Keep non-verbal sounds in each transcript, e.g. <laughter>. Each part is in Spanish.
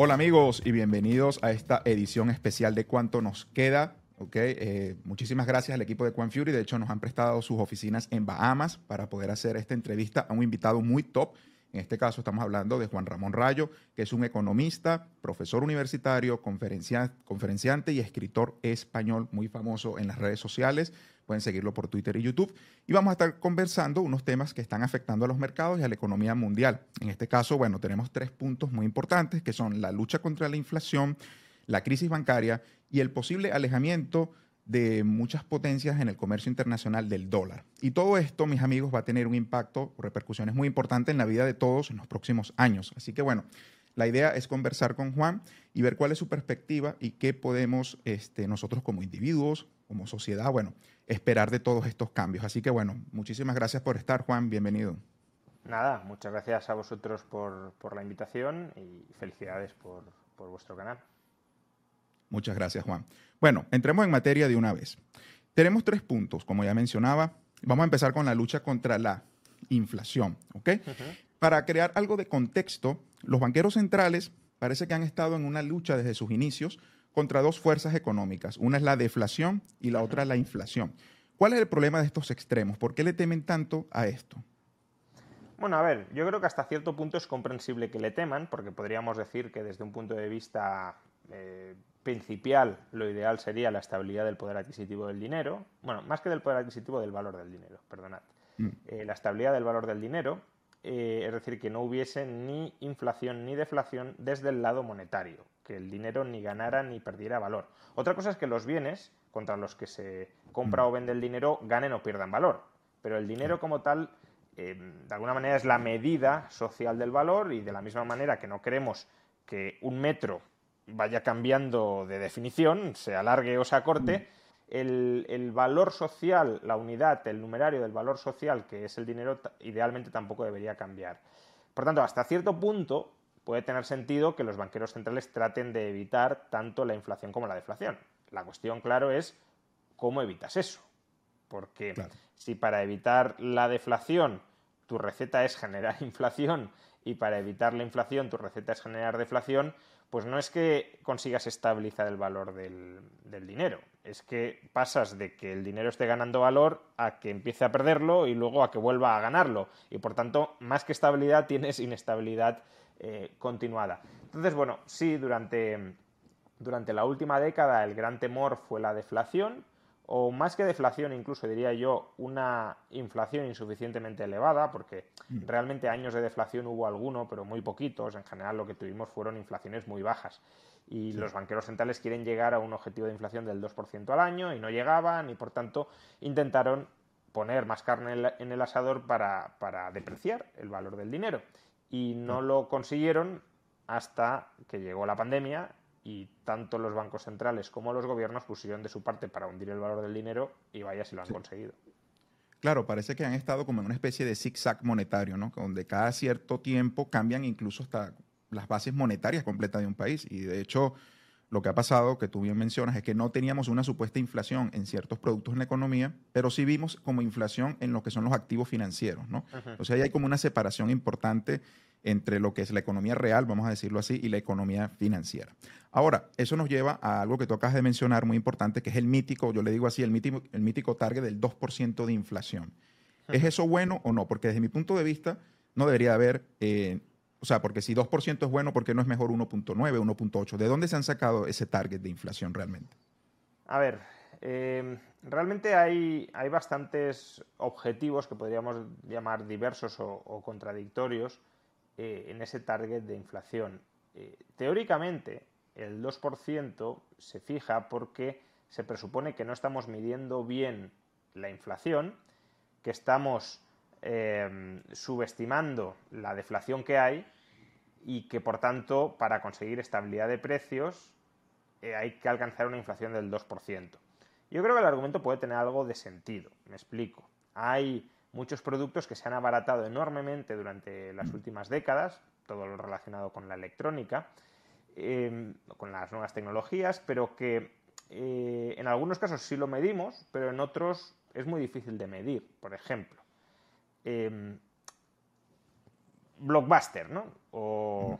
Hola amigos y bienvenidos a esta edición especial de Cuánto nos queda. Okay, eh, muchísimas gracias al equipo de Quan Fury. De hecho, nos han prestado sus oficinas en Bahamas para poder hacer esta entrevista a un invitado muy top. En este caso estamos hablando de Juan Ramón Rayo, que es un economista, profesor universitario, conferenciante y escritor español muy famoso en las redes sociales. Pueden seguirlo por Twitter y YouTube. Y vamos a estar conversando unos temas que están afectando a los mercados y a la economía mundial. En este caso, bueno, tenemos tres puntos muy importantes, que son la lucha contra la inflación, la crisis bancaria y el posible alejamiento de muchas potencias en el comercio internacional del dólar. Y todo esto, mis amigos, va a tener un impacto o repercusiones muy importantes en la vida de todos en los próximos años. Así que bueno, la idea es conversar con Juan y ver cuál es su perspectiva y qué podemos este, nosotros como individuos, como sociedad, bueno, esperar de todos estos cambios. Así que bueno, muchísimas gracias por estar, Juan, bienvenido. Nada, muchas gracias a vosotros por, la invitación y felicidades por, vuestro canal. Muchas gracias, Juan. Bueno, entremos en materia de una vez. Tenemos tres puntos, como ya mencionaba. Vamos a empezar con la lucha contra la inflación, ¿ok? Para crear algo de contexto, los banqueros centrales parece que han estado en una lucha desde sus inicios contra dos fuerzas económicas. Una es la deflación y la otra la inflación. ¿Cuál es el problema de estos extremos? ¿Por qué le temen tanto a esto? Bueno, a ver, yo creo que hasta cierto punto es comprensible que le teman, porque podríamos decir que desde un punto de vista eh, principal lo ideal sería la estabilidad del poder adquisitivo del dinero. Bueno, más que del poder adquisitivo, del valor del dinero, perdonad. Mm. Eh, la estabilidad del valor del dinero, eh, es decir, que no hubiese ni inflación ni deflación desde el lado monetario que el dinero ni ganara ni perdiera valor. Otra cosa es que los bienes contra los que se compra o vende el dinero ganen o pierdan valor. Pero el dinero como tal, eh, de alguna manera, es la medida social del valor y de la misma manera que no queremos que un metro vaya cambiando de definición, se alargue o se acorte, el, el, valor social, la unidad, el numerario del valor social, que es el dinero, idealmente tampoco debería cambiar. Por tanto, hasta cierto punto, puede tener sentido que los banqueros centrales traten de evitar tanto la inflación como la deflación. La cuestión, claro, es cómo evitas eso. Porque si para evitar la deflación tu receta es generar <laughs> inflación y para evitar la inflación tu receta es generar deflación, pues no es que consigas estabilizar el valor del, del, dinero, es que pasas de que el dinero esté ganando valor a que empiece a perderlo y luego a que vuelva a ganarlo. Y por tanto, más que estabilidad, tienes inestabilidad eh, continuada. Entonces, bueno, sí, durante, durante la última década el gran temor fue la deflación, o más que deflación, incluso diría yo, una inflación insuficientemente elevada, porque mm. realmente años de deflación hubo alguno, pero muy poquitos. En general lo que tuvimos fueron inflaciones muy bajas. Y los banqueros centrales quieren llegar a un objetivo de inflación del 2% al año y no llegaban y por tanto intentaron poner más carne en el asador para, para depreciar el valor del dinero y no lo consiguieron hasta que llegó la pandemia y tanto los bancos centrales como los gobiernos pusieron de su parte para hundir el valor del dinero y vaya si lo han conseguido. Claro, parece que han estado como en una especie de zigzag monetario, ¿no? Donde cada cierto tiempo cambian incluso hasta las bases monetarias completas de un país. Y de hecho, lo que ha pasado, que tú bien mencionas, es que no teníamos una supuesta inflación en ciertos productos en la economía, pero sí vimos como inflación en lo que son los activos financieros, ¿no? O sea, hay como una separación importante entre lo que es la economía real, vamos a decirlo así, y la economía financiera. Ahora, eso nos lleva a algo que tú acabas de mencionar muy importante, que es el mítico, yo le digo así, el mítico, el mítico target del 2% de inflación. ¿Es eso bueno o no? Porque desde mi punto de vista no debería haber, eh, o sea, porque si 2% es bueno, ¿por qué no es mejor 1.9, 1.8? ¿De dónde se han sacado ese target de inflación realmente? A ver, eh, realmente hay, hay, bastantes objetivos que podríamos llamar diversos o contradictorios eh, en ese target de inflación. Eh, teóricamente, el 2% se fija porque se presupone que no estamos midiendo bien la inflación, que estamos eh, subestimando la deflación que hay y que por tanto para conseguir estabilidad de precios eh, hay que alcanzar una inflación del 2%. Yo creo que el argumento puede tener algo de sentido, me explico. Hay muchos productos que se han abaratado enormemente durante las últimas décadas, todo lo relacionado con la electrónica, eh, con las nuevas tecnologías, pero que eh, en algunos casos sí lo medimos, pero en otros es muy difícil de medir. Por ejemplo, em, Blockbuster, ¿no? O,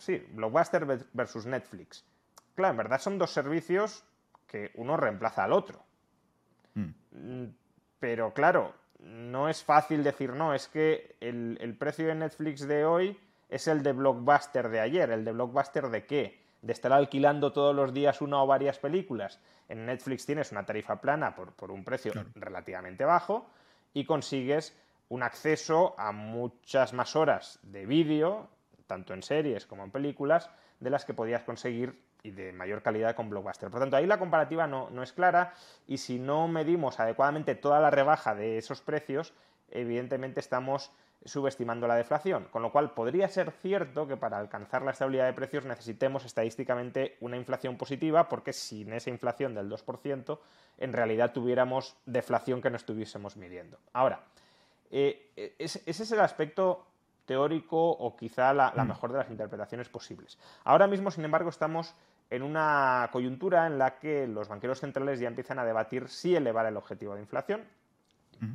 sí, Blockbuster versus Netflix. Claro, en verdad son dos servicios que uno reemplaza al otro. Mm. Mm, pero claro, no es fácil decir, no, es que el, el, precio de Netflix de hoy es el de Blockbuster de ayer. ¿El de Blockbuster de qué? de estar alquilando todos los días una o varias películas. En Netflix tienes una tarifa plana por, un precio relativamente bajo y consigues un acceso a muchas más horas de vídeo, tanto en series como en películas, de las que podías conseguir y de mayor calidad con Blockbuster. Por tanto, ahí la comparativa no, no es clara y si no medimos adecuadamente toda la rebaja de esos precios, evidentemente estamos subestimando la deflación, con lo cual podría ser cierto que para alcanzar la estabilidad de precios necesitemos estadísticamente una inflación positiva, porque sin esa inflación del 2%, en realidad tuviéramos deflación que no estuviésemos midiendo. Ahora, eh, ese es el aspecto teórico o quizá la, la, mm. mejor de las interpretaciones posibles. Ahora mismo, sin embargo, estamos en una coyuntura en la que los banqueros centrales ya empiezan a debatir si elevar el objetivo de inflación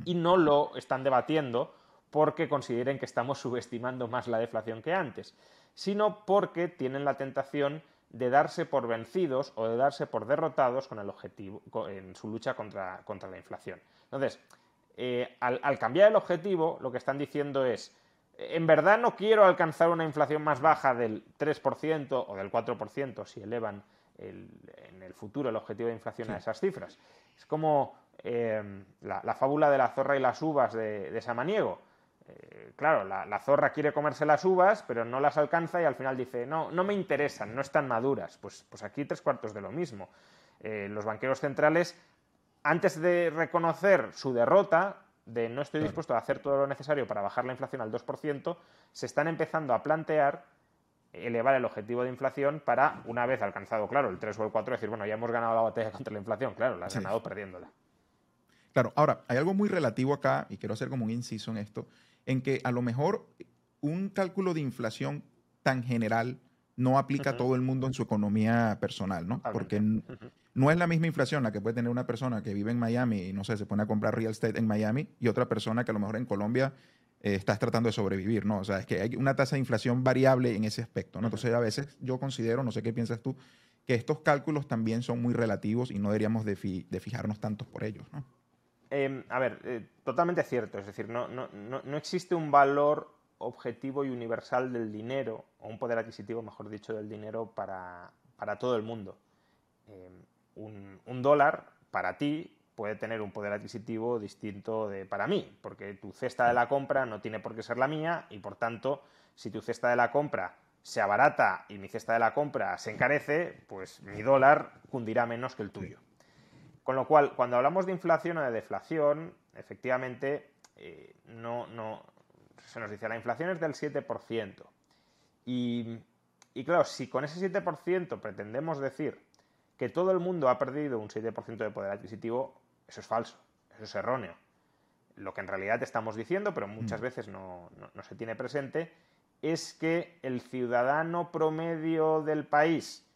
y no lo están debatiendo porque consideren que estamos <laughs> subestimando más la deflación que antes, sino porque tienen la tentación de darse por vencidos o de darse por derrotados con el objetivo, en su lucha contra, la inflación. Entonces, eh, al, cambiar el objetivo, lo que están diciendo es, en verdad no quiero alcanzar una inflación más baja del 3% o del 4% si elevan en el futuro el objetivo de inflación a esas cifras. Es como eh, la, fábula de la zorra y las uvas de, de Samaniego. Eh, claro, la, zorra quiere comerse las uvas, pero no las alcanza y al final dice, no, no me interesan, no están maduras. Pues, pues aquí tres cuartos de lo mismo. Eh, los banqueros centrales, antes de reconocer su derrota, de no estoy dispuesto a hacer todo lo necesario para bajar la inflación al 2%, se están empezando a plantear elevar el objetivo de inflación para, una vez alcanzado, claro, el 3 o el 4, decir, bueno, ya hemos ganado la batalla <laughs> contra la inflación. Claro, la has ganado perdiéndola. Claro, ahora, hay algo muy relativo acá, y quiero hacer como un inciso en esto, en que a lo mejor un cálculo de inflación tan general no aplica a todo el mundo en su economía personal, ¿no? Porque no es la misma inflación la que puede tener una persona que vive en Miami y no sé, se pone a comprar real estate en Miami y otra persona que a lo mejor en Colombia eh, está tratando de sobrevivir, ¿no? O sea, es que hay una tasa de inflación variable en ese aspecto, ¿no? Entonces, a veces yo considero, no sé qué piensas tú, que estos cálculos también son muy relativos y no deberíamos de, de fijarnos tantos por ellos, ¿no? Em, a ver, eh, totalmente cierto. Es decir, no, existe un valor objetivo y universal del dinero, o un poder adquisitivo, mejor dicho, del dinero para, todo el mundo. Em, un, dólar, para ti, puede tener un poder adquisitivo distinto de para mí, porque tu cesta de la compra no tiene por qué ser la mía y, por tanto, si tu cesta de la compra se abarata y mi cesta de la compra se encarece, pues mi dólar cundirá menos que el tuyo. Con lo cual, cuando hablamos de inflación o de deflación, efectivamente, eh, no, no, se nos dice la inflación es del 7%. Y, y claro, si con ese 7% pretendemos decir que todo el mundo ha perdido un 7% de poder adquisitivo, eso es falso, eso es erróneo. Lo que en realidad estamos diciendo, pero muchas mm. veces no, no, se tiene presente, es que el ciudadano promedio del país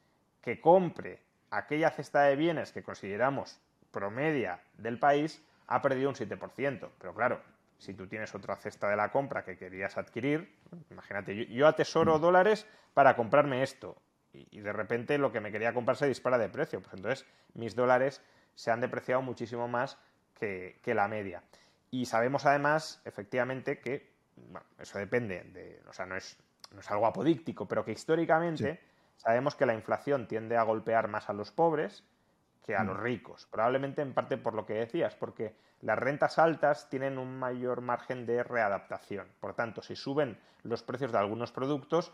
que compre aquella cesta de bienes que consideramos promedia del país ha perdido un 7%. Pero claro, si tú tienes otra cesta de la compra que querías adquirir, imagínate, yo, atesoro mm. dólares para comprarme esto y, de repente lo que me quería comprar se dispara de precio. Pues entonces mis dólares se han depreciado muchísimo más que, la media. Y sabemos además, efectivamente, que, bueno, eso depende, de, o sea, no es, no es algo apodíctico, pero que históricamente sabemos que la inflación tiende a golpear más a los pobres que a los mm. ricos. Probablemente en parte por lo que decías, porque las rentas altas tienen un mayor margen de readaptación. Por tanto, si suben los precios de algunos productos,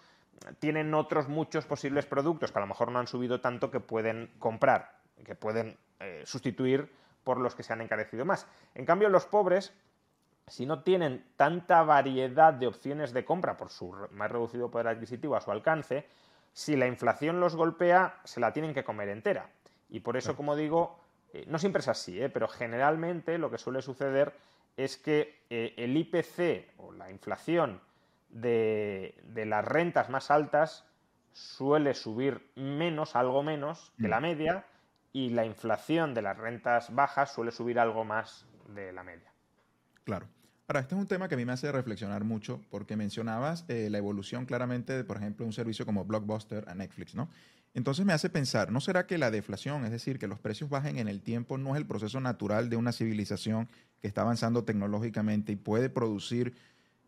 tienen otros muchos posibles productos que a lo mejor no han subido tanto que pueden comprar, que pueden eh, sustituir por los que se han encarecido más. En cambio, los pobres, si no tienen tanta variedad de opciones de compra por su más reducido poder adquisitivo a su alcance, si la inflación los golpea, se la tienen que comer entera. Y por eso, como digo, eh, no siempre es así, ¿eh? pero generalmente lo que suele suceder es que eh, el IPC o la inflación de, las rentas más altas suele subir menos, algo menos que la mm. media, y la inflación de las rentas bajas suele subir algo más de la media. Claro. Ahora, este es un tema que a mí me hace reflexionar mucho porque mencionabas la evolución claramente de, por ejemplo, un servicio como Blockbuster a Netflix, ¿no? Entonces me hace pensar, ¿no será que la deflación, es decir, que los precios bajen en el tiempo, no es el proceso natural de una civilización que está avanzando tecnológicamente y puede producir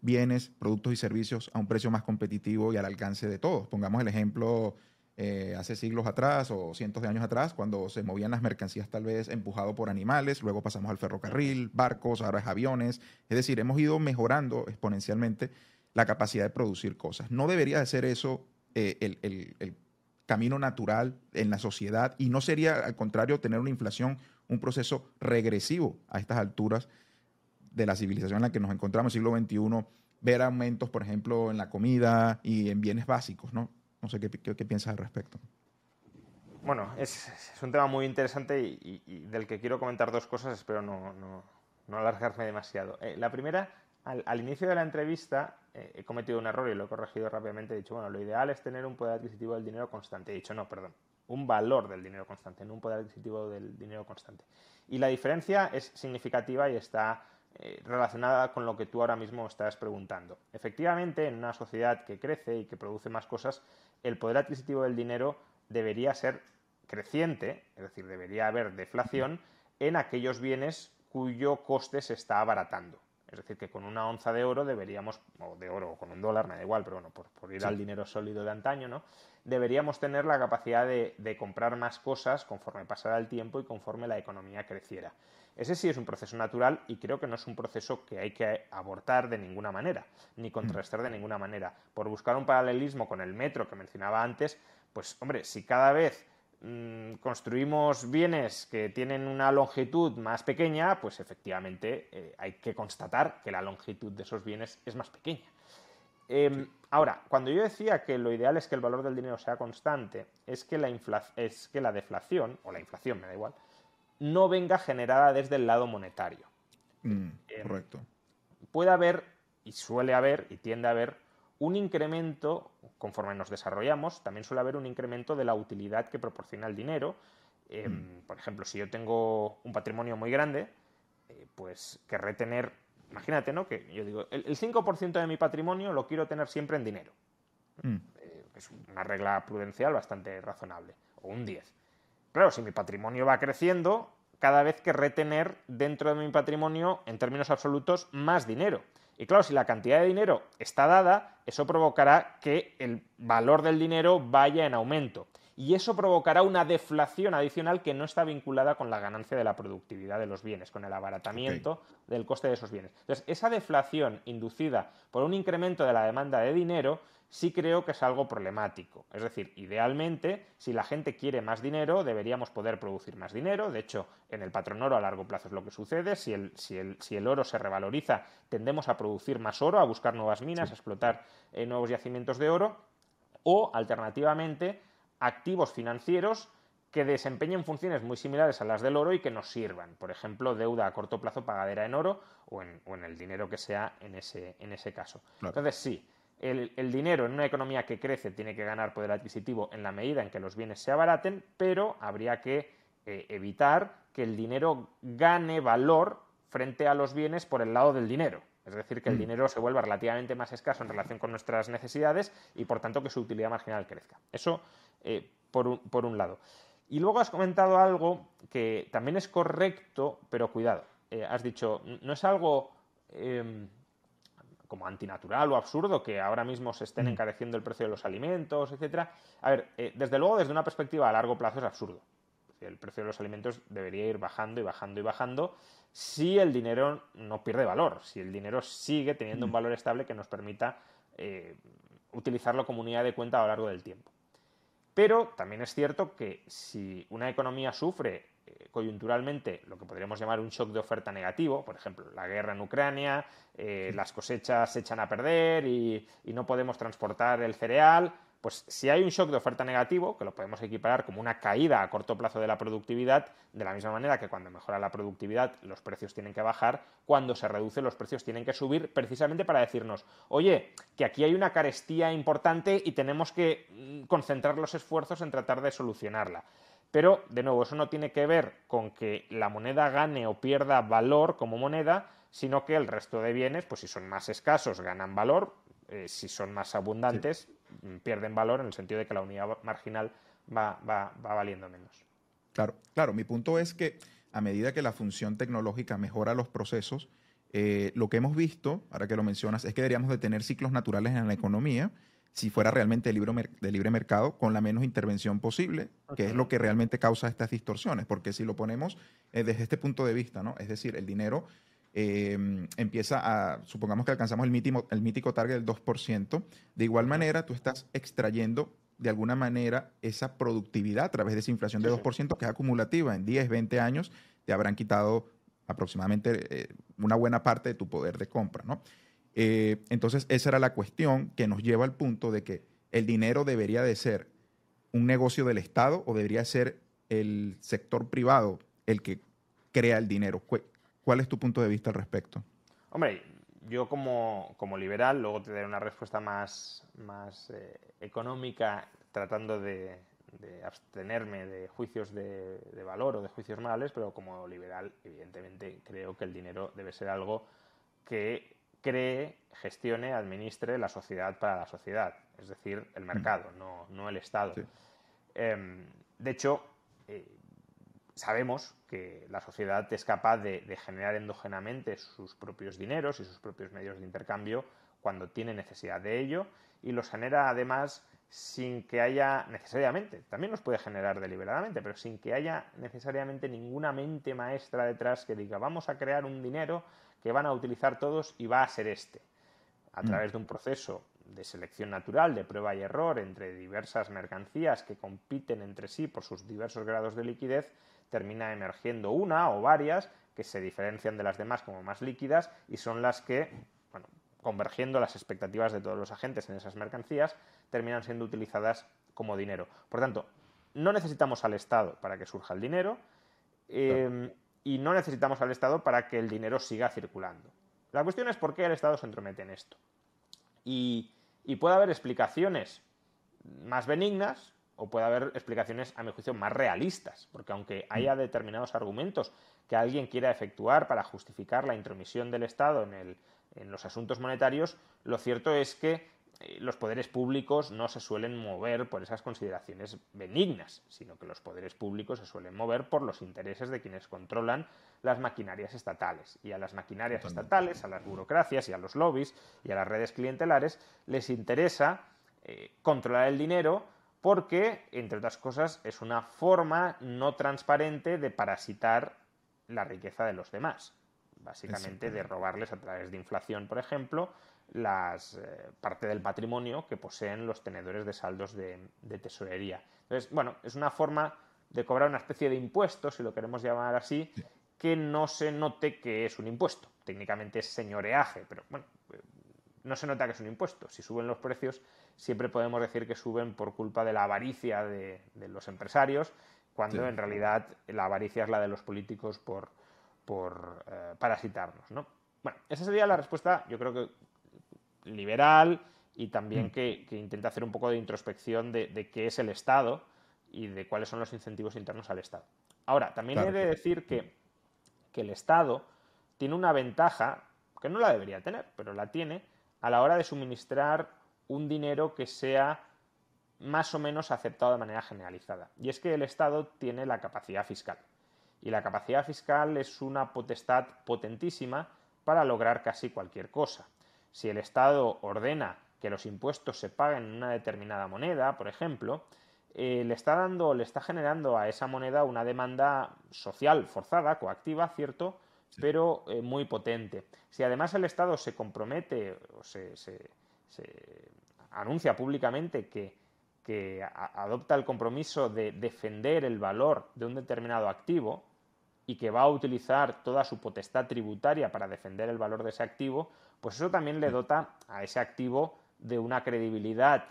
bienes, productos y servicios a un precio más competitivo y al alcance de todos? Pongamos el ejemplo eh, hace siglos atrás o cientos de años atrás, cuando se movían las mercancías tal vez empujado por animales, luego pasamos al ferrocarril, barcos, ahora es aviones. Es decir, hemos ido mejorando exponencialmente la capacidad de producir cosas. ¿No debería de ser eso eh, el, el camino natural en la sociedad y no sería, al contrario, tener una inflación, un proceso regresivo a estas alturas de la civilización en la que nos encontramos, siglo XXI, ver aumentos, por ejemplo, en la comida y en bienes básicos, ¿no? No sé qué, qué, piensas al respecto. Bueno, es, un tema muy interesante y, del que quiero comentar dos cosas, espero no, no, alargarme demasiado. Eh, la primera al, inicio de la entrevista eh, he cometido un error y lo he corregido rápidamente. He dicho, bueno, lo ideal es tener un poder adquisitivo del dinero constante. He dicho, no, perdón, un valor del dinero constante, no un poder adquisitivo del dinero constante. Y la diferencia es significativa y está eh, relacionada con lo que tú ahora mismo estás preguntando. Efectivamente, en una sociedad que crece y que produce más cosas, el poder adquisitivo del dinero debería ser creciente, es decir, debería haber deflación en aquellos bienes cuyo coste se está abaratando. Es decir, que con una onza de oro deberíamos, o de oro o con un dólar, me da igual, pero bueno, por, ir al dinero sólido de antaño, ¿no? Deberíamos tener la capacidad de, comprar más cosas conforme pasara el tiempo y conforme la economía creciera. Ese sí es un proceso natural y creo que no es un proceso que hay que abortar de ninguna manera, ni contrastar de ninguna manera. Por buscar un paralelismo con el metro que mencionaba antes, pues hombre, si cada vez Mm, construimos bienes que tienen una longitud más pequeña, pues efectivamente eh, hay que constatar que la longitud de esos bienes es más pequeña. Em, ahora, cuando yo decía que lo ideal es que el valor del dinero sea constante, es que la, es que la deflación, o la inflación, me da igual, no venga generada desde el lado monetario. Mm, em, correcto. Puede haber, y suele haber, y tiende a haber, un incremento, conforme nos desarrollamos, también suele haber un incremento de la utilidad que proporciona el dinero. Em, mm. Por ejemplo, si yo tengo un patrimonio muy grande, eh, pues querré tener, imagínate, ¿no? Que yo digo, el, 5% de mi patrimonio lo quiero tener siempre en dinero. Mm. Eh, es una regla prudencial bastante razonable. O un 10. Claro, si mi patrimonio va creciendo, cada vez querré tener dentro de mi patrimonio, en términos absolutos, más dinero. Y claro, si la cantidad de dinero está dada, eso provocará que el valor del dinero vaya en aumento. Y eso provocará una deflación adicional que no está vinculada con la ganancia de la productividad de los bienes, con el abaratamiento del coste de esos bienes. Entonces, esa deflación inducida por un incremento de la demanda de dinero sí creo que es algo problemático. Es decir, idealmente, si la gente quiere más dinero, deberíamos poder producir más dinero. De hecho, en el patrón oro a largo plazo es lo que sucede. Si el, si el, oro se revaloriza, tendemos a producir más oro, a buscar nuevas minas, a explotar eh, nuevos yacimientos de oro. O, alternativamente, activos financieros que desempeñen funciones muy similares a las del oro y que nos sirvan. Por ejemplo, deuda a corto plazo pagadera en oro o en, el dinero que sea en ese, en ese caso. Entonces, sí, el, dinero en una economía que crece tiene que ganar poder adquisitivo en la medida en que los bienes se abaraten, pero habría que eh, evitar que el dinero gane valor frente a los bienes por el lado del dinero. Es decir, que el mm. dinero se vuelva relativamente más escaso en relación con nuestras necesidades y, por tanto, que su utilidad marginal crezca. Eso eh, por, un, lado. Y luego has comentado algo que también es correcto, pero cuidado. Eh, has dicho, no es algo em, como antinatural o absurdo que ahora mismo se estén mm. encareciendo el precio de los alimentos, etcétera. A ver, eh, desde luego, desde una perspectiva a largo plazo es absurdo. El precio de los alimentos debería ir bajando y bajando y bajando si el dinero no pierde valor, si el dinero sigue teniendo un mm. valor estable que nos permita eh, utilizarlo como unidad de cuenta a lo largo del tiempo. Pero también es cierto que si una economía sufre eh, coyunturalmente lo que podríamos llamar un shock de oferta negativo, por ejemplo, la guerra en Ucrania, eh, las cosechas se echan a perder y, no podemos transportar el cereal, pues si hay un shock de oferta negativo, que lo podemos equiparar como una caída a corto plazo de la productividad, de la misma manera que cuando mejora la productividad los precios tienen que bajar, cuando se reduce los precios tienen que subir, precisamente para decirnos, oye, que aquí hay una carestía importante y tenemos que mm, concentrar los esfuerzos en tratar de solucionarla. Pero, de nuevo, eso no tiene que ver con que la moneda gane o pierda valor como moneda, sino que el resto de bienes, pues si son más escasos, ganan valor, eh, si son más abundantes, pierden valor en el sentido de que la unidad marginal va, valiendo menos. Claro, claro, mi punto es que a medida que la función tecnológica mejora los procesos, eh, lo que hemos visto, ahora que lo mencionas, es que deberíamos de tener ciclos naturales en la economía si fuera realmente de libre, de libre mercado, con la menos intervención posible, que es lo que realmente causa estas distorsiones. Porque si lo ponemos eh, desde este punto de vista, ¿no? Es decir, el dinero em, empieza a, supongamos que alcanzamos el mítico, el mítico target del 2%, de igual manera tú estás extrayendo de alguna manera esa productividad a través de esa inflación de 2% que es acumulativa. En 10, 20 años te habrán quitado aproximadamente eh, una buena parte de tu poder de compra, ¿no? Eh, entonces, esa era la cuestión que nos lleva al punto de que el dinero debería de ser un negocio del Estado o debería ser el sector privado el que crea el dinero. ¿Cuál es tu punto de vista al respecto? Hombre, yo como, liberal, luego te daré una respuesta más, más eh, económica tratando de, abstenerme de juicios de, de, valor o de juicios morales, pero como liberal, evidentemente, creo que el dinero debe ser algo que cree, gestione, administre la sociedad para la sociedad, es decir, el mm. mercado, no, el Estado. Em, de hecho, eh, sabemos que la sociedad es capaz de, generar endógenamente sus propios dineros y sus propios medios de intercambio cuando tiene necesidad de ello y los genera además sin que haya necesariamente, también los puede generar deliberadamente, pero sin que haya necesariamente ninguna mente maestra detrás que diga vamos a crear un dinero que van a utilizar todos y va a ser este. A mm. través de un proceso de selección natural, de prueba y error entre diversas mercancías que compiten entre sí por sus diversos grados de liquidez, termina emergiendo una o varias que se diferencian de las demás como más líquidas y son las que, bueno, convergiendo las expectativas de todos los agentes en esas mercancías, terminan siendo utilizadas como dinero. Por tanto, no necesitamos al Estado para que surja el dinero. Em, y no necesitamos al Estado para que el dinero siga circulando. La cuestión es por qué el Estado se entromete en esto. Y, puede haber explicaciones más benignas o puede haber explicaciones, a mi juicio, más realistas, porque aunque haya determinados argumentos que alguien quiera efectuar para justificar la intromisión del Estado en, en los asuntos monetarios, lo cierto es que eh, los poderes públicos no se suelen mover por esas consideraciones benignas, sino que los poderes públicos se suelen mover por los intereses de quienes controlan las maquinarias estatales. Y a las maquinarias estatales, a las burocracias y a los lobbies y a las redes clientelares les interesa eh, controlar el dinero porque, entre otras cosas, es una forma no transparente de parasitar la riqueza de los demás. Básicamente de robarles a través de inflación, por ejemplo, las, eh, parte del patrimonio que poseen los tenedores de saldos de, tesorería. Entonces, bueno, es una forma de cobrar una especie de impuesto, si lo queremos llamar así, que no se note que es un impuesto. Técnicamente es señoreaje, pero bueno, no se nota que es un impuesto. Si suben los precios, siempre podemos decir que suben por culpa de la avaricia de, los empresarios, cuando en realidad la avaricia es la de los políticos por, por eh, parasitarnos. ¿no? Bueno, esa sería la respuesta, yo creo que liberal y también mm. que, intenta hacer un poco de introspección de, qué es el Estado y de cuáles son los incentivos internos al Estado. Ahora, también he de decir que, que el Estado tiene una ventaja, que no la debería tener, pero la tiene, a la hora de suministrar un dinero que sea más o menos aceptado de manera generalizada. Y es que el Estado tiene la capacidad fiscal. Y la capacidad fiscal es una potestad potentísima para lograr casi cualquier cosa si el Estado ordena que los impuestos se paguen en una determinada moneda, por ejemplo, eh, le está dando, le está generando a esa moneda una demanda social forzada, coactiva, cierto, pero eh, muy potente. Si además el Estado se compromete o se, anuncia públicamente que, que adopta el compromiso de defender el valor de un determinado activo y que va a utilizar toda su potestad tributaria para defender el valor de ese activo, pues eso también le dota a ese activo de una credibilidad,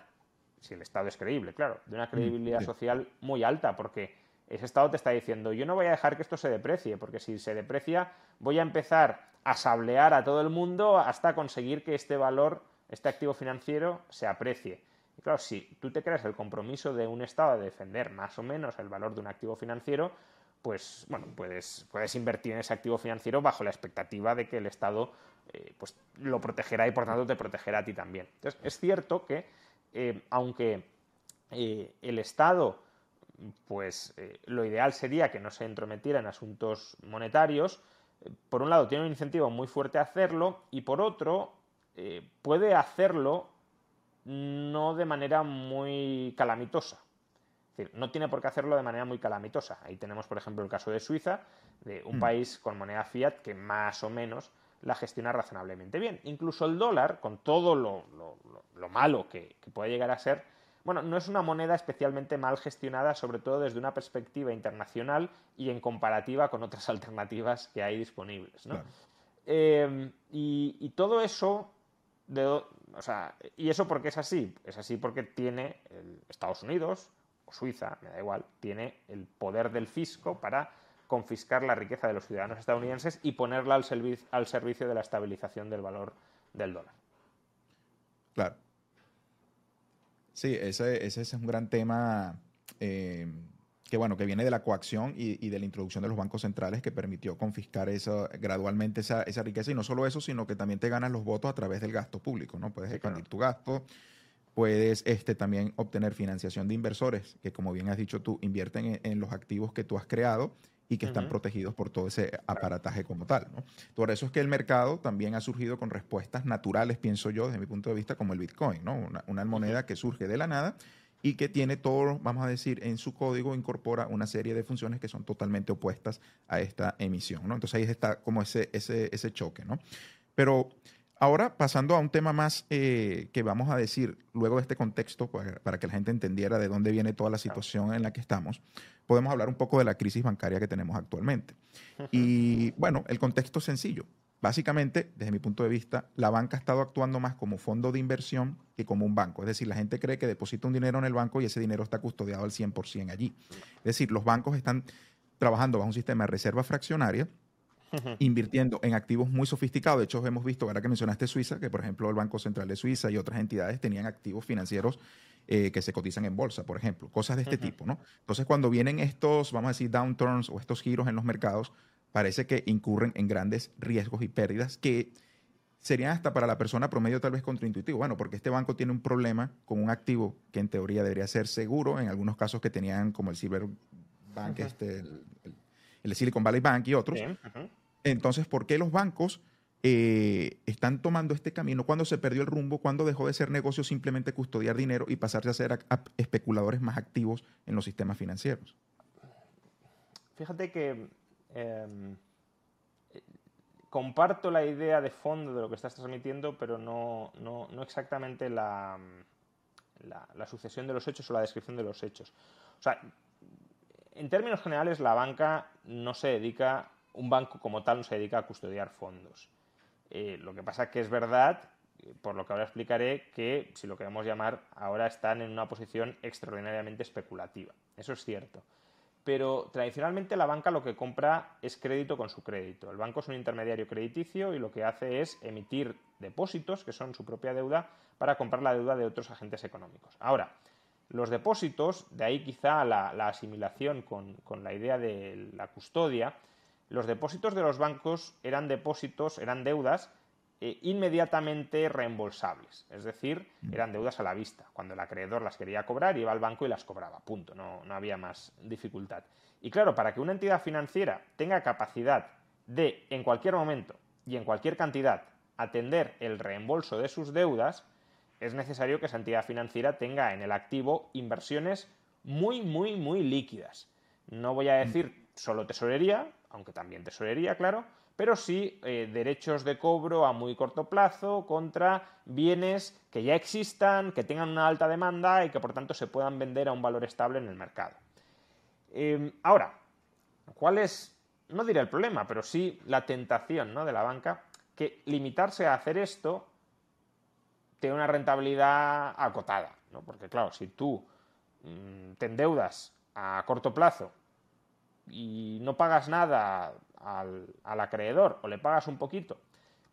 si el Estado es creíble, claro, de una credibilidad social muy alta, porque ese Estado te está diciendo, yo no voy a dejar que esto se deprecie, porque si se deprecia voy a empezar a sablear a todo el mundo hasta conseguir que este valor, este activo financiero, se aprecie. Y claro, si tú te creas el compromiso de un Estado de defender más o menos el valor de un activo financiero, pues bueno, puedes, puedes invertir en ese activo financiero bajo la expectativa de que el Estado eh, pues, lo protegerá y por tanto te protegerá a ti también. Entonces, es cierto que eh, aunque eh, el Estado pues lo ideal sería que no se entrometiera en asuntos monetarios. Por un lado, tiene un incentivo muy fuerte a hacerlo y por otro, eh, puede hacerlo no de manera muy calamitosa. Es decir, no tiene por qué hacerlo de manera muy calamitosa. Ahí tenemos, por ejemplo, el caso de Suiza, de un mm. país con moneda fiat que más o menos la gestiona razonablemente bien. Incluso el dólar, con todo lo, malo que puede llegar a ser, bueno, no es una moneda especialmente mal gestionada, sobre todo desde una perspectiva internacional y en comparativa con otras <laughs> alternativas que hay disponibles. ¿no? Em, y, todo eso, o sea, y eso porque es así, es así porque tiene Estados Unidos o Suiza, me da igual, tiene el poder del fisco para confiscar la riqueza de los ciudadanos estadounidenses y ponerla al, al servicio de la estabilización del valor del dólar. Claro. Sí, ese, ese es un gran tema eh, que, bueno, que viene de la coacción y, de la introducción de los bancos centrales que permitió confiscar eso, gradualmente esa, esa, riqueza. Y no solo eso, sino que también te ganas los votos a través del gasto público, ¿no? Puedes expandir tu gasto, puedes este, también obtener financiación de inversores que, como bien has dicho tú, invierten en los activos que tú has creado y que están protegidos por todo ese aparataje como tal. ¿no? Por eso es que el mercado también ha surgido con respuestas naturales, pienso yo, desde mi punto de vista, como el Bitcoin, ¿no? una, moneda que surge de la nada y que tiene todo, vamos a decir, en su código incorpora una serie de funciones que son totalmente opuestas a esta emisión. ¿no? Entonces ahí está como ese, ese, ese choque. ¿no? Pero ahora pasando a un tema más eh, que vamos a decir luego de este contexto, para, para que la gente entendiera de dónde viene toda la situación en la que estamos podemos hablar un poco de la crisis bancaria que tenemos actualmente. Y bueno, el contexto es sencillo. Básicamente, desde mi punto de vista, la banca ha estado actuando más como fondo de inversión que como un banco. Es decir, la gente cree que deposita un dinero en el banco y ese dinero está custodiado al 100% allí. Es decir, los bancos están trabajando bajo un sistema de reserva fraccionaria, invirtiendo en activos muy sofisticados. De hecho, hemos visto, ahora que mencionaste Suiza, que por ejemplo el Banco Central de Suiza y otras entidades tenían activos financieros eh, que se cotizan en bolsa, por ejemplo, cosas de este tipo, ¿no? Entonces, cuando vienen estos, vamos a decir, downturns o estos giros en los mercados, parece que incurren en grandes riesgos y pérdidas que serían hasta para la persona promedio tal vez contraintuitivo. Bueno, porque este banco tiene un problema con un activo que en teoría debería ser seguro, en algunos casos que tenían como el Silver Bank, este, el, Silicon Valley Bank y otros. Entonces, ¿por qué los bancos eh, están tomando este camino, cuando se perdió el rumbo, cuando dejó de ser negocio simplemente custodiar dinero y pasarse a ser especuladores más activos en los sistemas financieros. Fíjate que em, comparto la idea de fondo de lo que estás transmitiendo, pero no, exactamente la, la, sucesión de los hechos o la descripción de los hechos. O sea, en términos generales, la banca no se dedica, un banco como tal no se dedica a custodiar fondos. Eh, lo que pasa que es verdad, por lo que ahora explicaré, que si lo queremos llamar, ahora están en una posición extraordinariamente especulativa. Eso es cierto. Pero tradicionalmente la banca lo que compra es crédito con su crédito. El banco es un intermediario crediticio y lo que hace es emitir depósitos, que son su propia deuda, para comprar la deuda de otros agentes económicos. Ahora, los depósitos, de ahí quizá la, asimilación con la idea de la custodia, los depósitos de los bancos eran depósitos, eran deudas eh, inmediatamente reembolsables, es decir, mm. eran deudas a la vista. Cuando el acreedor las quería cobrar, iba al banco y las cobraba, punto, no, no había más dificultad. Y claro, para que una entidad financiera tenga capacidad de, en cualquier momento y en cualquier cantidad, atender el reembolso de sus deudas, es necesario que esa entidad financiera tenga en el activo inversiones muy, muy, muy líquidas. No voy a decir solo tesorería, aunque también tesorería, claro, pero sí eh, derechos de cobro a muy corto plazo contra bienes que ya existan, que tengan una alta demanda y que por tanto se puedan vender a un valor estable en el mercado. Em, ahora, ¿cuál es, no diré el problema, pero sí la tentación ¿no? de la banca? Que limitarse a hacer esto tiene una rentabilidad acotada, ¿no? porque claro, si tú mm, te endeudas a corto plazo y no pagas nada al, acreedor o le pagas un poquito,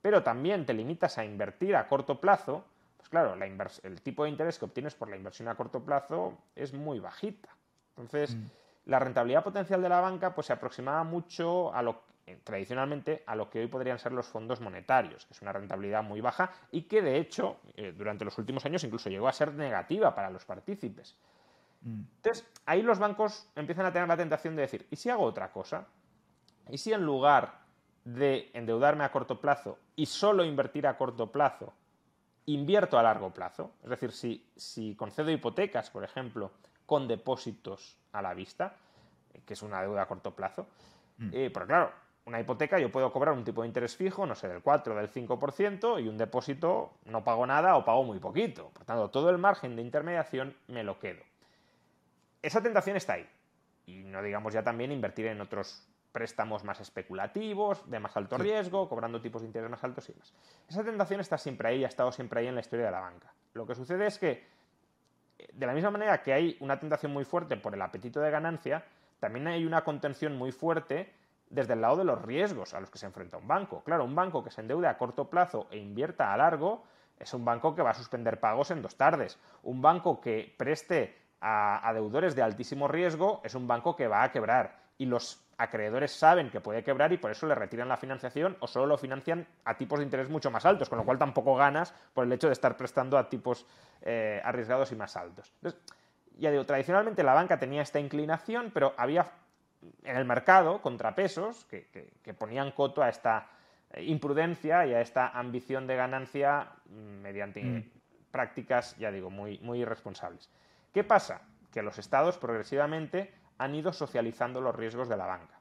pero también te limitas a invertir a corto plazo, pues claro, el tipo de interés que obtienes por la inversión a corto plazo es muy bajita. Entonces, mm. la rentabilidad potencial de la banca pues, se aproximaba mucho a lo eh, tradicionalmente a lo que hoy podrían ser los fondos monetarios, que es una rentabilidad muy baja y que de hecho eh, durante los últimos años incluso llegó a ser negativa para los partícipes. Mm. Entonces, ahí los bancos empiezan a tener la tentación de decir, ¿y si hago otra cosa? ¿Y si en lugar de endeudarme a corto plazo y solo invertir a corto plazo, invierto a largo plazo? Es decir, si, si concedo hipotecas, por ejemplo, con depósitos a la vista, eh, que es una deuda a corto plazo, mm. eh, pero claro, una hipoteca yo puedo cobrar un tipo de interés fijo, no sé, del 4 o del 5%, y un depósito no pago nada o pago muy poquito. Por tanto, todo el margen de intermediación me lo quedo esa tentación está ahí. Y no digamos ya también invertir en otros préstamos más especulativos, de más alto riesgo, cobrando tipos de interés más altos y demás. Esa tentación está siempre ahí, ha estado siempre ahí en la historia de la banca. Lo que sucede es que, eh, de la misma manera que hay una tentación muy fuerte por el apetito de ganancia, también hay una contención muy fuerte desde el lado de los riesgos a los que se enfrenta un banco. Claro, un banco que se endeude a corto plazo e invierta a largo es un banco que va a suspender pagos en dos tardes. Un banco que preste a, deudores de altísimo riesgo, es un banco que va a quebrar. Y los acreedores saben que puede quebrar y por eso le retiran la financiación o solo lo financian a tipos de interés mucho más altos, con lo cual tampoco ganas por el hecho de estar prestando a tipos eh, arriesgados y más altos. Entonces, ya digo, tradicionalmente la banca tenía esta inclinación, pero había en el mercado contrapesos que, ponían coto a esta imprudencia y a esta ambición de ganancia mm, mediante mm. prácticas, ya digo, muy, muy irresponsables. ¿Qué pasa? Que los estados progresivamente han ido socializando los riesgos de la banca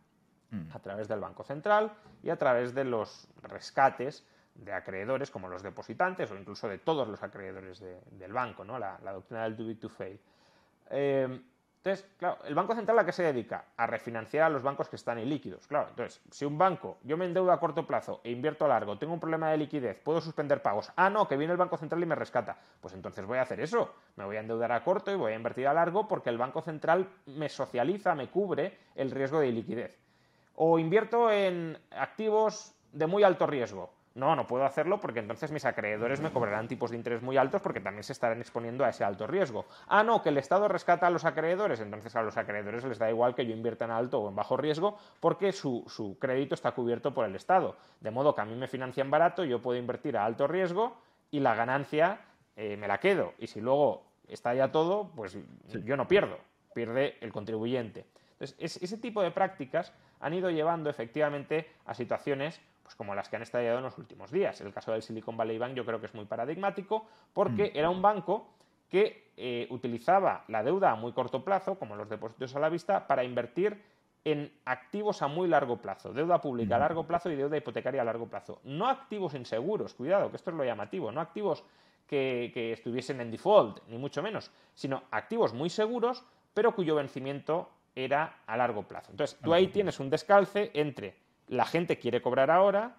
mm. a través del Banco Central y a través de los rescates de acreedores como los depositantes o incluso de todos los acreedores del banco, ¿no? la, doctrina del too big to fail. Eh, entonces, claro, ¿el Banco Central a qué se dedica? A refinanciar a los bancos que están ilíquidos. Claro, entonces, si un banco, yo me endeudo a corto plazo e invierto a largo, tengo un problema de liquidez, puedo suspender pagos. Ah, no, que viene el Banco Central y me rescata. Pues entonces voy a hacer eso. Me voy a endeudar a corto y voy a invertir a largo porque el Banco Central me socializa, me cubre el riesgo de liquidez. O invierto en activos de muy alto riesgo. No, no puedo hacerlo porque entonces mis acreedores me cobrarán tipos de interés muy altos porque también se estarán exponiendo a ese alto riesgo. Ah, no, que el Estado rescata a los acreedores, entonces a los acreedores les da igual que yo invierta en alto o en bajo riesgo porque su, crédito está cubierto por el Estado. De modo que a mí me financian barato, yo puedo invertir a alto riesgo y la ganancia eh, me la quedo. Y si luego está ya todo, pues yo no pierdo, pierde el contribuyente. Entonces, ese tipo de prácticas han ido llevando efectivamente a situaciones pues como las que han estallado en los últimos días. El caso del Silicon Valley Bank yo creo que es muy paradigmático porque mm. era un banco que eh, utilizaba la deuda a muy corto plazo, como los depósitos a la vista, para invertir en activos a muy largo plazo, deuda pública a largo plazo y deuda hipotecaria a largo plazo. No activos inseguros, cuidado, que esto es lo llamativo, no activos que, que estuviesen en default, ni mucho menos, sino activos muy seguros, pero cuyo vencimiento era a largo plazo. Entonces, tú ahí tienes un descalce entre la gente quiere cobrar ahora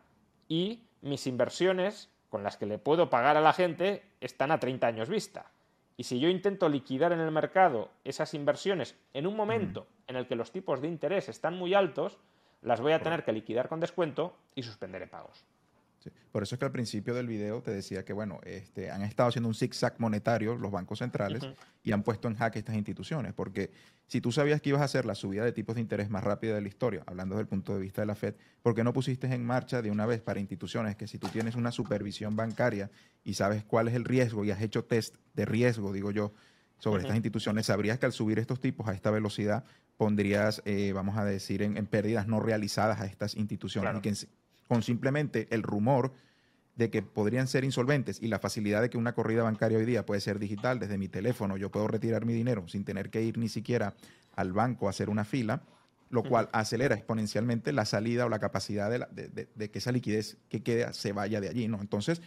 y mis inversiones con las que le puedo pagar a la gente están a 30 años vista. Y si yo intento liquidar en el mercado esas inversiones en un momento en el que los tipos de interés están muy altos, las voy a tener que liquidar con descuento y suspenderé pagos. Por eso es que al principio del video te decía que, bueno, este, han estado haciendo un zigzag monetario los bancos centrales y han puesto en jaque estas instituciones. Porque si tú sabías que ibas a hacer la subida de tipos de interés más rápida de la historia, hablando desde el punto de vista de la Fed, ¿por qué no pusiste en marcha de una vez para instituciones que si tú tienes una supervisión bancaria y sabes cuál es el riesgo y has hecho test de riesgo, digo yo, sobre estas instituciones, sabrías que al subir estos tipos a esta velocidad pondrías, eh, vamos a decir, en, pérdidas no realizadas a estas instituciones con simplemente el rumor de que podrían ser insolventes y la facilidad de que una corrida bancaria hoy día puede ser digital desde mi teléfono, yo puedo retirar mi dinero sin tener que ir ni siquiera al banco a hacer una fila, lo cual acelera exponencialmente la salida o la capacidad de, que esa liquidez que queda se vaya de allí. ¿no? Entonces,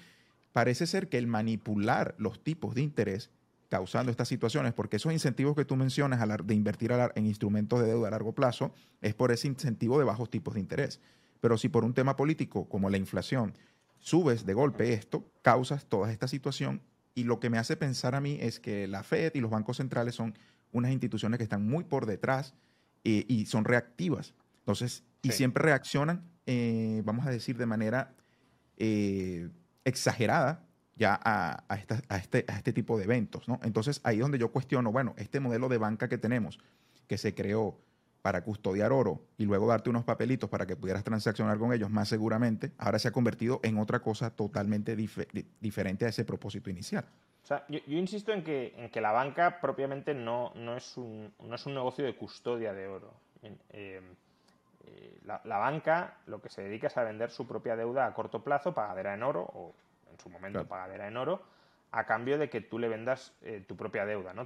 parece ser que el manipular los tipos de interés causando estas situaciones, porque esos incentivos que tú mencionas de invertir en instrumentos de deuda a largo plazo es por ese incentivo de bajos tipos de interés. Pero si por un tema político como la inflación subes de golpe esto, causas toda esta situación y lo que me hace pensar a mí es que la Fed y los bancos centrales son unas instituciones que están muy por detrás eh, y son reactivas. Entonces, y siempre reaccionan, eh, vamos a decir, de manera eh, exagerada ya a, este, a, este, tipo de eventos. ¿no? Entonces, ahí es donde yo cuestiono, bueno, este modelo de banca que tenemos, que se creó para custodiar oro y luego darte unos papelitos para que pudieras transaccionar con ellos más seguramente, ahora se ha convertido en otra cosa totalmente diferente a ese propósito inicial. O sea, yo, insisto en que, en que, la banca propiamente no, no, es un, no, es un, negocio de custodia de oro. Eh, eh, la, banca lo que se dedica es a vender su propia deuda a corto plazo, pagadera en oro, o en su momento pagadera en oro, a cambio de que tú le vendas eh, tu propia deuda. ¿no?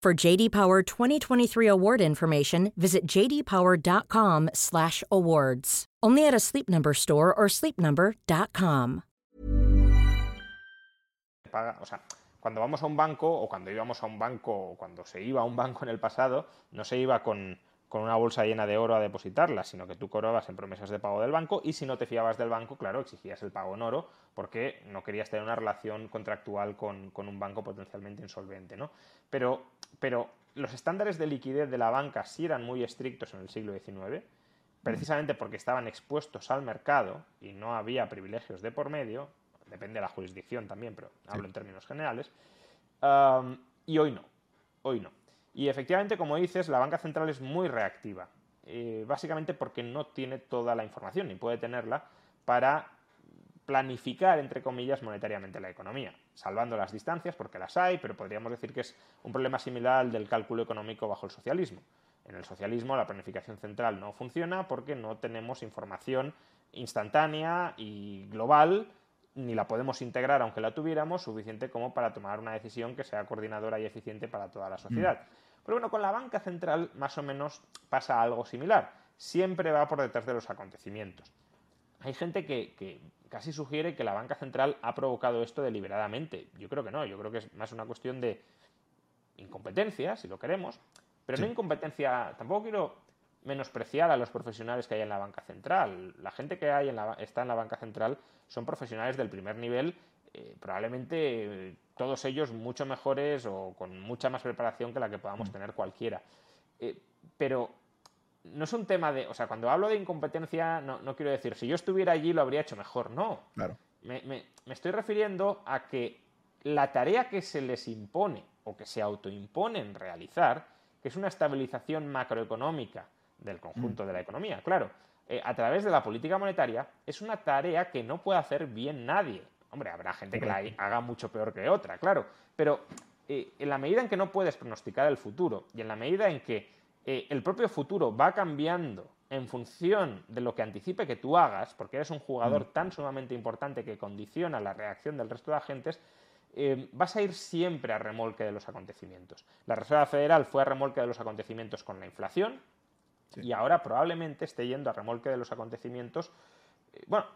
For JD Power 2023 award information, visit jdpower.com/awards. Only at a Sleep Number store or sleepnumber.com. O sea, cuando vamos a un banco o cuando íbamos a un banco o cuando se iba a un banco en el pasado, no se iba con con una bolsa llena de oro a depositarla, sino que tú cobrabas en promesas de pago del banco y si no te fiabas del banco, claro, exigías el pago en oro porque no querías tener una relación contractual con, un banco potencialmente insolvente. ¿no? Pero, pero los estándares de liquidez de la banca sí eran muy estrictos en el siglo XIX, precisamente porque estaban expuestos al mercado y no había privilegios de por medio, depende de la jurisdicción también, pero hablo en términos generales, y hoy no, hoy no. Y efectivamente, como dices, la banca central es muy reactiva, eh, básicamente porque no tiene toda la información, ni puede tenerla, para planificar, entre comillas, monetariamente la economía, salvando las distancias, porque las hay, pero podríamos decir que es un problema similar al del cálculo económico bajo el socialismo. En el socialismo la planificación central no funciona porque no tenemos información instantánea y global ni la podemos integrar, aunque la tuviéramos, suficiente como para tomar una decisión que sea coordinadora y eficiente para toda la sociedad. Mm. Pero bueno, con la banca central más o menos pasa algo similar. Siempre va por detrás de los acontecimientos. Hay gente que, casi sugiere que la banca central ha provocado esto deliberadamente. Yo creo que no, yo creo que es más una cuestión de incompetencia, si lo queremos, pero no incompetencia, tampoco quiero menospreciar a los profesionales que hay en la banca central. La gente que hay en la, está en la banca central son profesionales del primer nivel, eh, probablemente eh, todos ellos mucho mejores o con mucha más preparación que la que podamos mm. tener cualquiera. Eh, pero no es un tema de, o sea, cuando hablo de incompetencia no, no, quiero decir, si yo estuviera allí lo habría hecho mejor, no. Claro. Me, me, me estoy refiriendo a que la tarea que se les impone o que se autoimponen realizar, que es una estabilización macroeconómica, del conjunto de la economía. Claro, eh, a través de la política monetaria es una tarea que no puede hacer bien nadie. Hombre, habrá gente que la haga mucho peor que otra, claro, pero eh, en la medida en que no puedes pronosticar el futuro y en la medida en que eh, el propio futuro va cambiando en función de lo que anticipe que tú hagas, porque eres un jugador Mm. tan sumamente importante que condiciona la reacción del resto de agentes, eh, vas a ir siempre a remolque de los acontecimientos. La Reserva Federal fue a remolque de los acontecimientos con la inflación Sí. y ahora probablemente esté yendo a remolque de los acontecimientos. eh, bueno,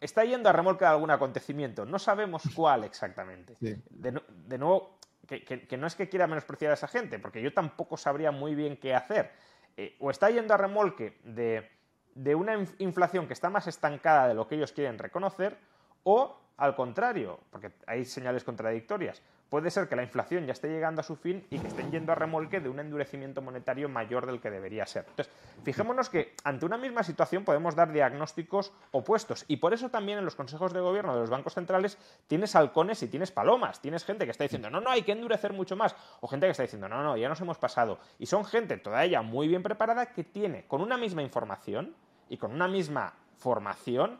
está yendo a remolque de algún acontecimiento, no sabemos cuál exactamente. Sí. De, nu- de nuevo, que, que- que no es que quiera menospreciar a esa gente, porque yo tampoco sabría muy bien qué hacer. Eh, o está yendo a remolque de, de una inf- inflación que está más estancada de lo que ellos quieren reconocer, o al contrario, porque hay señales contradictorias. Puede ser que la inflación ya esté llegando a su fin y que estén yendo a remolque de un endurecimiento monetario mayor del que debería ser. Entonces, fijémonos que ante una misma situación podemos dar diagnósticos opuestos y por eso también en los consejos de gobierno de los bancos centrales tienes halcones y tienes palomas. Tienes gente que está diciendo, no, no, hay que endurecer mucho más. O gente que está diciendo, no, no, ya nos hemos pasado. Y son gente, toda ella muy bien preparada, que tiene con una misma información y con una misma formación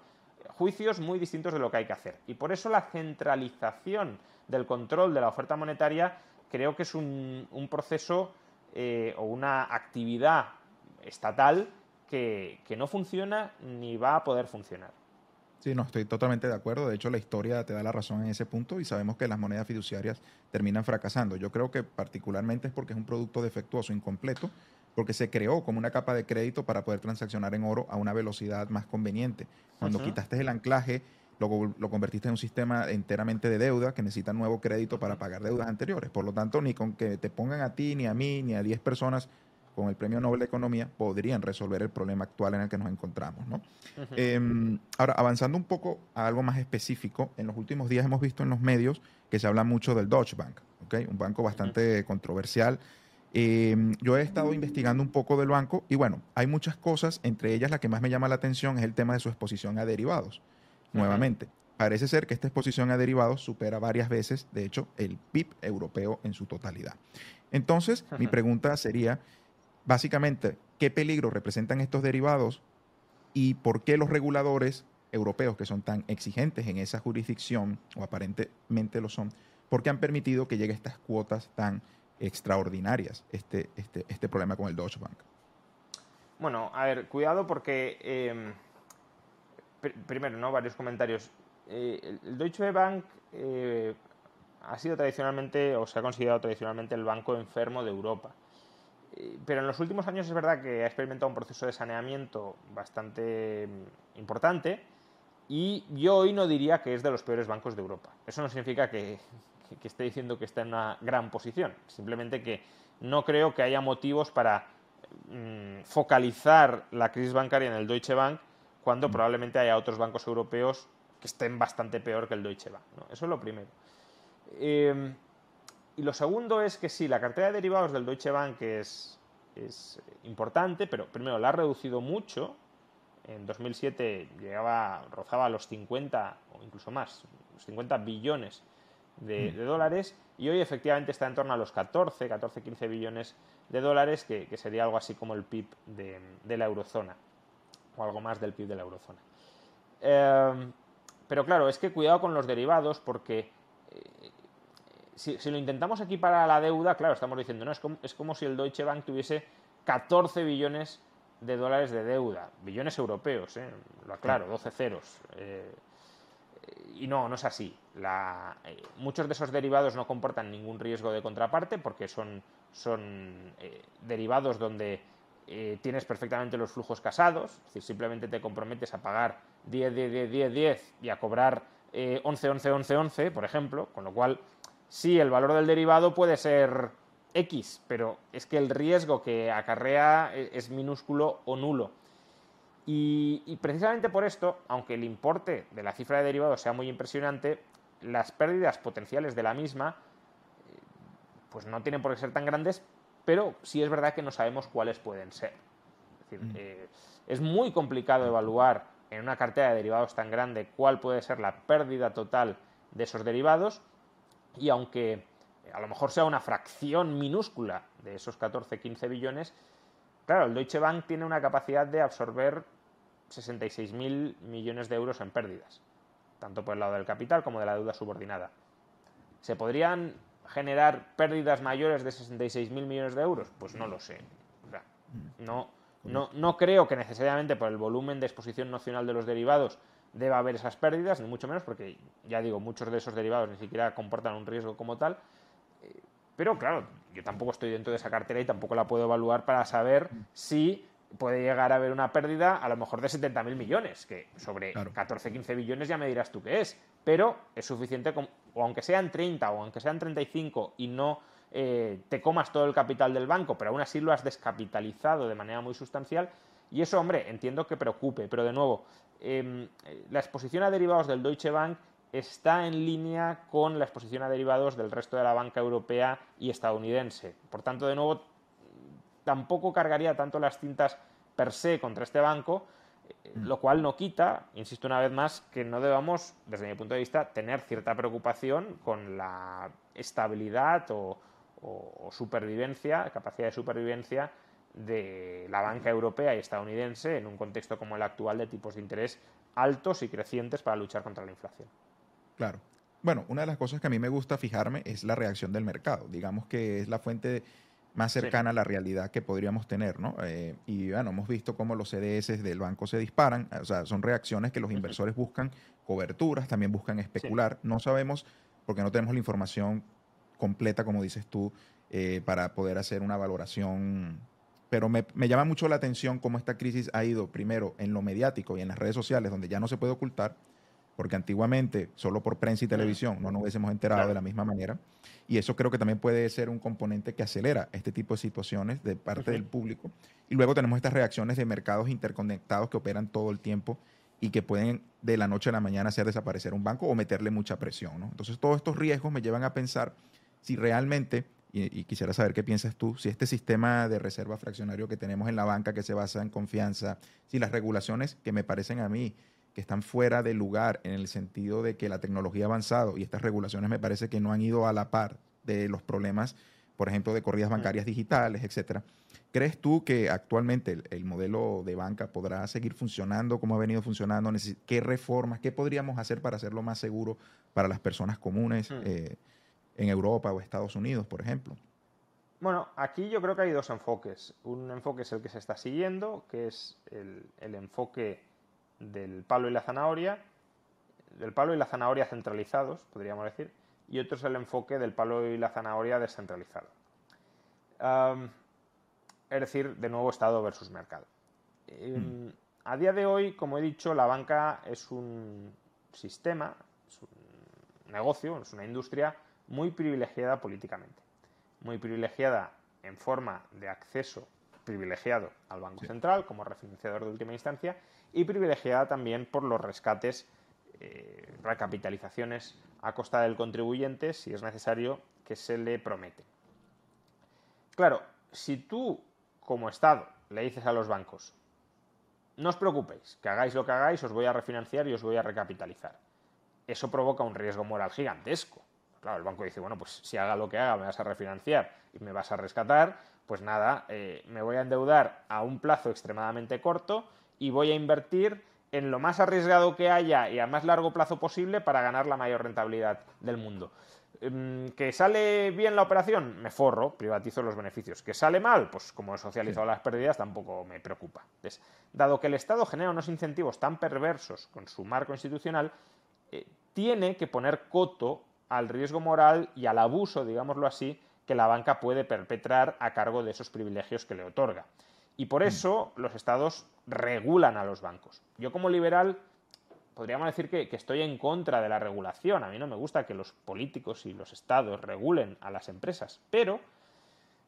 juicios muy distintos de lo que hay que hacer. Y por eso la centralización del control de la oferta monetaria creo que es un, un proceso eh, o una actividad estatal que, que no funciona ni va a poder funcionar. Sí, no, estoy totalmente de acuerdo. De hecho, la historia te da la razón en ese punto y sabemos que las monedas fiduciarias terminan fracasando. Yo creo que particularmente es porque es un producto defectuoso, incompleto, porque se creó como una capa de crédito para poder transaccionar en oro a una velocidad más conveniente. Cuando quitaste el anclaje, lo, lo convertiste en un sistema enteramente de deuda que necesita nuevo crédito para pagar deudas anteriores. Por lo tanto, ni con que te pongan a ti, ni a mí, ni a 10 personas con el Premio Nobel de Economía podrían resolver el problema actual en el que nos encontramos. ¿no? Eh, ahora, avanzando un poco a algo más específico, en los últimos días hemos visto en los medios que se habla mucho del Deutsche Bank, ¿ok? un banco bastante controversial. Eh, yo he estado investigando un poco del banco y bueno, hay muchas cosas, entre ellas la que más me llama la atención es el tema de su exposición a derivados. Nuevamente, parece ser que esta exposición a derivados supera varias veces, de hecho, el PIB europeo en su totalidad. Entonces, mi pregunta sería, básicamente, ¿qué peligro representan estos derivados y por qué los reguladores europeos, que son tan exigentes en esa jurisdicción, o aparentemente lo son, por qué han permitido que llegue a estas cuotas tan extraordinarias este, este, este problema con el Deutsche Bank? Bueno, a ver, cuidado porque, pr- primero, ¿no? Varios comentarios. Eh, el- Deutsche Bank eh, ha sido tradicionalmente, o se ha considerado tradicionalmente, el banco enfermo de Europa. Eh, Pero en los últimos años es verdad que ha experimentado un proceso de saneamiento bastante mm, importante y yo hoy no diría que es de los peores bancos de Europa. Eso no significa que, que- esté diciendo que está en una gran posición, simplemente que no creo que haya motivos para mm, focalizar la crisis bancaria en el Deutsche Bank cuando probablemente haya otros bancos europeos que estén bastante peor que el Deutsche Bank. ¿no? Eso es lo primero. Eh, y lo segundo es que sí, la cartera de derivados del Deutsche Bank es, es importante, pero primero la ha reducido mucho. En 2007 llegaba, rozaba los 50 o incluso más, los 50 billones de, de dólares y hoy efectivamente está en torno a los 14, 14, 15 billones de dólares, que, que sería algo así como el PIB de, de la eurozona o algo más del PIB de la eurozona. Eh, pero claro, es que cuidado con los derivados porque eh, si, si lo intentamos equiparar a la deuda, claro, estamos diciendo, no, es como, es como si el Deutsche Bank tuviese 14 billones de dólares de deuda, billones europeos, ¿eh? lo aclaro, 12 ceros. eh, y no, no es así. La- eh, muchos de esos derivados no comportan ningún riesgo de contraparte porque son, son eh, derivados donde eh, tienes perfectamente los flujos casados, es decir, simplemente te comprometes a pagar 10, 10, 10, 10, 10 y a cobrar eh, 11, 11, 11, 11, por ejemplo, con lo cual sí, el valor del derivado puede ser X, pero es que el riesgo que acarrea e- es minúsculo o nulo. Y, y precisamente por esto, aunque el importe de la cifra de derivados sea muy impresionante, las pérdidas potenciales de la misma eh, pues no tienen por qué ser tan grandes, pero sí es verdad que no sabemos cuáles pueden ser. Es decir, eh, es muy complicado evaluar en una cartera de derivados tan grande cuál puede ser la pérdida total de esos derivados y aunque eh, a lo mejor sea una fracción minúscula de esos 14-15 billones, claro, el Deutsche Bank tiene una capacidad de absorber 66.000 millones de euros en pérdidas, tanto por el lado del capital como de la deuda subordinada. ¿Se podrían generar pérdidas mayores de 66.000 millones de euros? Pues no lo sé. No, no, no creo que necesariamente por el volumen de exposición nacional de los derivados deba haber esas pérdidas, ni mucho menos, porque ya digo, muchos de esos derivados ni siquiera comportan un riesgo como tal. Eh, pero claro, yo tampoco estoy dentro de esa cartera y tampoco la puedo evaluar para saber si puede llegar a haber una pérdida a lo mejor de 70.000 millones, que sobre 14, 15 billones ya me dirás tú qué es, pero es suficiente, o aunque sean 30 o aunque sean 35 y no eh, te comas todo el capital del banco, pero aún así lo has descapitalizado de manera muy sustancial, y eso, hombre, entiendo que preocupe, pero de nuevo, em, la exposición a derivados del Deutsche Bank está en línea con la exposición a derivados del resto de la banca europea y estadounidense. Por tanto, de nuevo, tampoco cargaría tanto las cintas per se contra este banco, eh, mm. lo cual no quita, insisto una vez más, que no debamos, desde mi punto de vista, tener cierta preocupación con la estabilidad o, supervivencia, capacidad de supervivencia de la banca europea y estadounidense en un contexto como el actual de tipos de interés altos y crecientes para luchar contra la inflación. Claro. Bueno, una de las cosas que a mí me gusta fijarme es la reacción del mercado. Digamos que es la fuente de más cercana a la realidad que podríamos tener, ¿no? Eh, y bueno, hemos visto cómo los CDS del banco se disparan, o sea, son reacciones que los inversores buscan coberturas, también buscan especular. No sabemos, porque no tenemos la información completa, como dices tú, eh, para poder hacer una valoración. Pero me, me, llama mucho la atención cómo esta crisis ha ido primero en lo mediático y en las redes sociales, donde ya no se puede ocultar, porque antiguamente solo por prensa y televisión no nos hubiésemos enterado de la misma manera. Y eso creo que también puede ser un componente que acelera este tipo de situaciones de parte del público. Y luego tenemos estas reacciones de mercados interconectados que operan todo el tiempo y que pueden de la noche a la mañana hacer desaparecer un banco o meterle mucha presión. Entonces todos estos riesgos me llevan a pensar si realmente, y, y, quisiera saber qué piensas tú, si este sistema de reserva fraccionario que tenemos en la banca que se basa en confianza, si las regulaciones que me parecen a mí que están fuera de lugar en el sentido de que la tecnología ha avanzado y estas regulaciones me parece que no han ido a la par de los problemas, por ejemplo, de corridas bancarias digitales, etcétera. ¿Crees tú que actualmente el, modelo de banca podrá seguir funcionando como ha venido funcionando? ¿Qué reformas, qué podríamos hacer para hacerlo más seguro para las personas comunes eh, en Europa o Estados Unidos, por ejemplo? Bueno, aquí yo creo que hay dos enfoques. Un enfoque es el que se está siguiendo, que es el, el enfoque del palo y la zanahoria, del palo y la zanahoria centralizados, podríamos decir, y otro es el enfoque del palo y la zanahoria descentralizado. es decir, de nuevo Estado versus mercado. Em, a día de hoy, como he dicho, la banca es un sistema, es un negocio, es una industria muy privilegiada políticamente, muy privilegiada en forma de acceso privilegiado al Banco Central como refinanciador de última instancia y privilegiada también por los rescates, eh, recapitalizaciones a costa del contribuyente, si es necesario, que se le promete. Claro, si tú, como Estado, le dices a los bancos, no os preocupéis, que hagáis lo que hagáis, os voy a refinanciar y os voy a recapitalizar. Eso provoca un riesgo moral gigantesco. Claro, el banco dice, bueno, pues si haga lo que haga, me vas a refinanciar y me vas a rescatar, pues nada, eh, me voy a endeudar a un plazo extremadamente corto y voy a invertir en lo más arriesgado que haya y a más largo plazo posible para ganar la mayor rentabilidad del mundo. Em, ¿Que sale bien la operación? Me forro, privatizo los beneficios. ¿Que sale mal? Pues como he socializado las pérdidas tampoco me preocupa. dado que el Estado genera unos incentivos tan perversos con su marco institucional, eh, tiene que poner coto al riesgo moral y al abuso, digámoslo así, que la banca puede perpetrar a cargo de esos privilegios que le otorga. Y por mm. eso los estados regulan a los bancos. Yo como liberal podríamos decir que, estoy en contra de la regulación. A mí no me gusta que los políticos y los estados regulen a las empresas. Pero,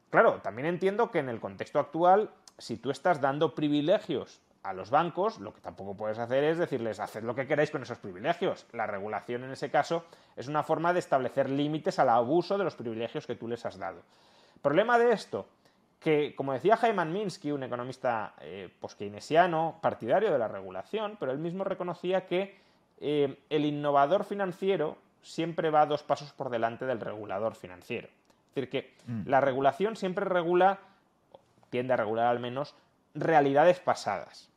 claro, también entiendo que en el contexto actual, si tú estás dando privilegios a los bancos, lo que tampoco puedes hacer es decirles, haced lo que queráis con esos privilegios. La regulación en ese caso es una forma de establecer límites al abuso de los privilegios que tú les has dado. Problema de esto, que, como decía Jaime Minsky, un economista eh, post-keynesiano, partidario de la regulación, pero él mismo reconocía que eh, el innovador financiero siempre va dos pasos por delante del regulador financiero. Es decir, que mm. la regulación siempre regula, tiende a regular al menos, realidades pasadas.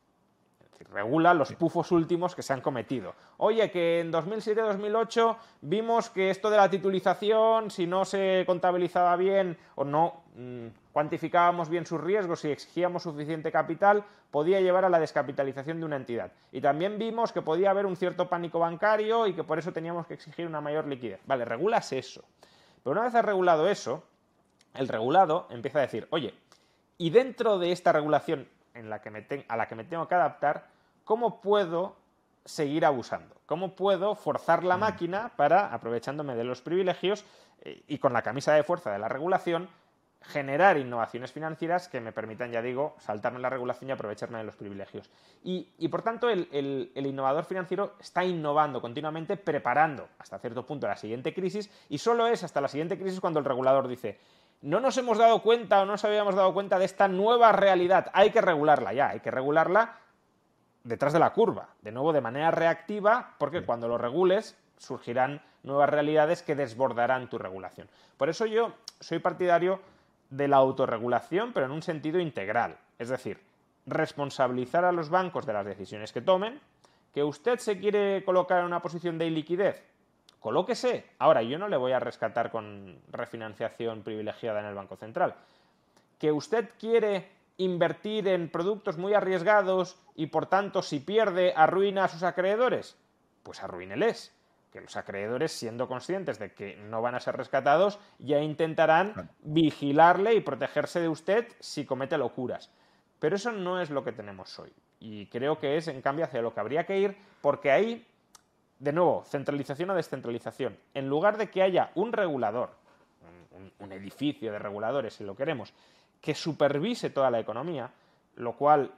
regula los pufos últimos que se han cometido. Oye, que en 2007-2008 vimos que esto de la titulización, si no se contabilizaba bien o no cuantificábamos bien sus riesgos y exigíamos suficiente capital, podía llevar a la descapitalización de una entidad. Y también vimos que podía haber un cierto pánico bancario y que por eso teníamos que exigir una mayor liquidez. Vale, regulas eso. Pero una vez has regulado eso, el regulado empieza a decir, oye, y dentro de esta regulación en la que me a la que me tengo que adaptar, ¿cómo puedo seguir abusando? ¿Cómo puedo forzar la mm. máquina para, aprovechándome de los privilegios eh, y con la camisa de fuerza de la regulación, generar innovaciones financieras que me permitan, ya digo, saltarme la regulación y aprovecharme de los privilegios. Y, por tanto, el, innovador financiero está innovando continuamente, preparando hasta cierto punto la siguiente crisis, y solo es hasta la siguiente crisis cuando el regulador dice, no nos hemos dado cuenta o no nos habíamos dado cuenta de esta nueva realidad, hay que regularla ya, hay que regularla detrás de la curva, de nuevo de manera reactiva, porque cuando lo regules surgirán nuevas realidades que desbordarán tu regulación. Por eso yo soy partidario de la autorregulación, pero en un sentido integral, es decir, responsabilizar a los bancos de las decisiones que tomen, que usted se quiere colocar en una posición de iliquidez, colóquese. Ahora, yo no le voy a rescatar con refinanciación privilegiada en el Banco Central. Que usted quiere invertir en productos muy arriesgados y por tanto si pierde arruina a sus acreedores? Pues arruíneles. Que los acreedores, siendo conscientes de que no van a ser rescatados, ya intentarán vigilarle y protegerse de usted si comete locuras. Pero eso no es lo que tenemos hoy. Y creo que es, en cambio, hacia lo que habría que ir, porque ahí, de nuevo, centralización o descentralización. En lugar de que haya un regulador, un, un edificio de reguladores, si lo queremos, que supervise toda la economía, lo cual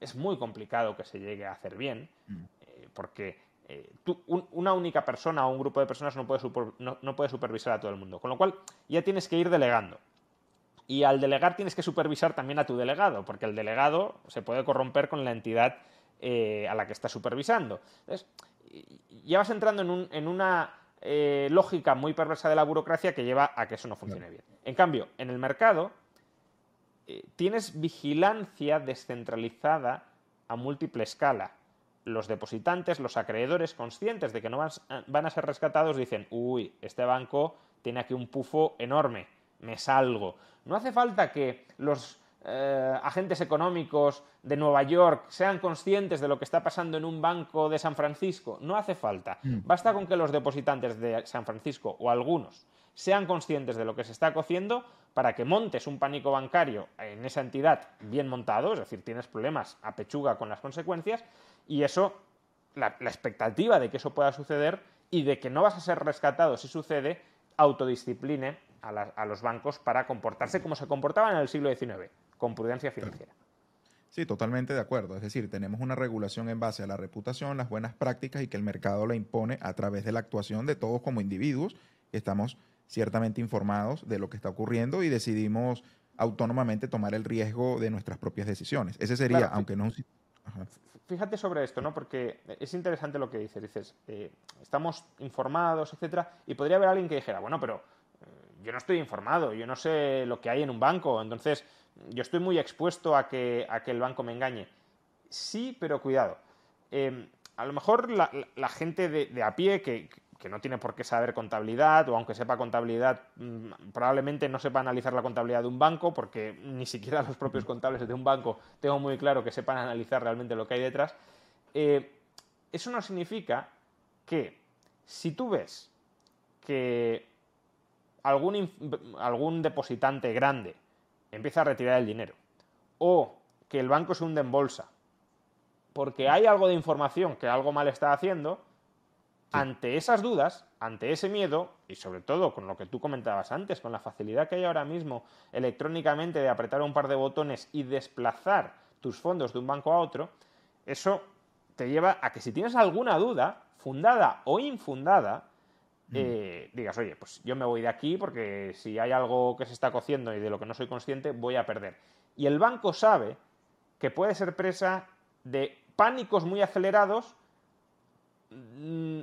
es muy complicado que se llegue a hacer bien, mm. eh, porque eh, una única persona o un grupo de personas no puede, no, puede supervisar a todo el mundo. Con lo cual ya tienes que ir delegando. Y al delegar tienes que supervisar también a tu delegado, porque el delegado se puede corromper con la entidad eh, a la que está supervisando. Entonces, ya vas entrando en, una lógica muy perversa de la burocracia que lleva a que eso no funcione bien. En cambio, en el mercado eh, tienes vigilancia descentralizada a múltiple escala. Los depositantes, los acreedores conscientes de que no van a ser rescatados dicen, uy, este banco tiene aquí un pufo enorme, me salgo. No hace falta que los eh, agentes económicos de Nueva York sean conscientes de lo que está pasando en un banco de San Francisco. No hace falta. Mm. Basta con que los depositantes de San Francisco o algunos sean conscientes de lo que se está cociendo para que montes un pánico bancario en esa entidad bien montado, es decir, tienes problemas a pechuga con las consecuencias, y eso, la, expectativa de que eso pueda suceder y de que no vas a ser rescatado si sucede, autodiscipline a, los bancos para comportarse como se comportaban en el siglo XIX, con prudencia financiera. Sí, totalmente de acuerdo. Es decir, tenemos una regulación en base a la reputación, las buenas prácticas y que el mercado la impone a través de la actuación de todos como individuos estamos ciertamente informados de lo que está ocurriendo y decidimos autónomamente tomar el riesgo de nuestras propias decisiones. Ese sería, aunque no... Fíjate sobre esto, ¿no? Porque es interesante lo que dices. Dices, eh, estamos informados, etcétera, y podría haber alguien que dijera, bueno, pero eh, yo no estoy informado, yo no sé lo que hay en un banco, entonces yo estoy muy expuesto a que, a que el banco me engañe. Sí, pero cuidado. Eh, a lo mejor la, gente de, a pie que, que no tiene por qué saber contabilidad, o aunque sepa contabilidad, mm, probablemente no sepa analizar la contabilidad de un banco, porque <laughs> ni siquiera los propios contables de un banco tengo muy claro que sepan analizar realmente lo que hay detrás. Eh, eso no significa que si tú ves que algún, algún depositante grande empieza a retirar el dinero, o que el banco se hunde en bolsa, porque hay algo de información que algo mal está haciendo, ante esas dudas, ante ese miedo, y sobre todo con lo que tú comentabas antes, con la facilidad que hay ahora mismo electrónicamente de apretar un par de botones y desplazar tus fondos de un banco a otro, eso te lleva a que si tienes alguna duda, fundada o infundada, mm. eh, digas, oye, pues yo me voy de aquí porque si hay algo que se está cociendo y de lo que no soy consciente, voy a perder. Y el banco sabe que puede ser presa de pánicos muy acelerados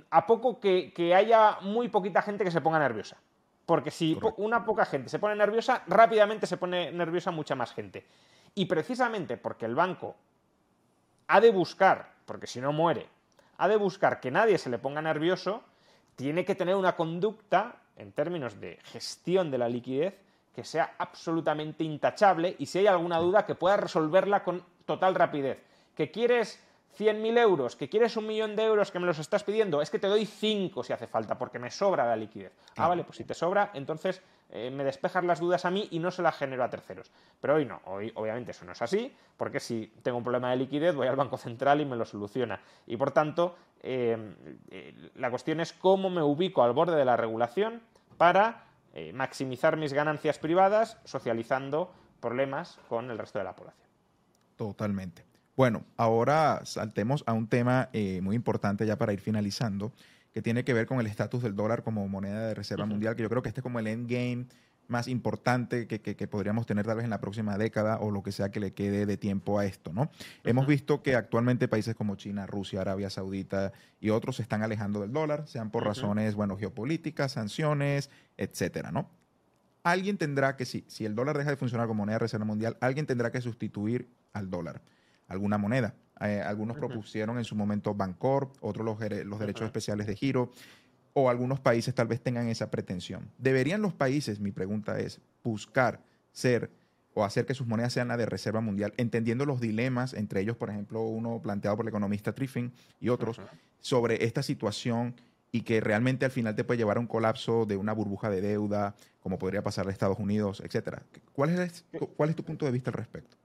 a poco que, haya muy poquita gente que se ponga nerviosa. Porque si una poca gente se pone nerviosa, rápidamente se pone nerviosa mucha más gente. Y precisamente porque el banco ha de buscar, porque si no muere, ha de buscar que nadie se le ponga nervioso, tiene que tener una conducta, en términos de gestión de la liquidez, que sea absolutamente intachable y si hay alguna duda que pueda resolverla con total rapidez. ¿Que quieres 100.000 euros, que quieres un millón de euros que me los estás pidiendo, es que te doy 5 si hace falta, porque me sobra la liquidez. Ah, vale, pues si te sobra, entonces eh, me despejas las dudas a mí y no se las genero a terceros. Pero hoy no, hoy obviamente eso no es así, porque si tengo un problema de liquidez voy al Banco Central y me lo soluciona. Y por tanto, eh, eh, la cuestión es cómo me ubico al borde de la regulación para maximizar mis ganancias privadas, socializando problemas con el resto de la población. Totalmente. Bueno, ahora saltemos a un tema eh, muy importante ya para ir finalizando, que tiene que ver con el estatus del dólar como moneda de reserva mundial, que yo creo que este es como el endgame más importante que, podríamos tener tal vez en la próxima década o lo que sea que le quede de tiempo a esto, ¿no? Hemos visto que actualmente países como China, Rusia, Arabia Saudita y otros se están alejando del dólar, sean por razones, bueno, geopolíticas, sanciones, etcétera, ¿no? Alguien tendrá que, si, si el dólar deja de funcionar como moneda de reserva mundial, alguien tendrá que sustituir al dólar alguna moneda. Eh, algunos propusieron en su momento Bancorp, otros los, los derechos especiales de giro, o algunos países tal vez tengan esa pretensión. ¿Deberían los países, mi pregunta es, buscar ser o hacer que sus monedas sean la de reserva mundial, entendiendo los dilemas, entre ellos, por ejemplo, uno planteado por el economista Triffin y otros, sobre esta situación y que realmente al final te puede llevar a un colapso de una burbuja de deuda, como podría pasar a Estados Unidos, etcétera. ¿Cuál es, ¿Cuál es tu punto de vista al respecto?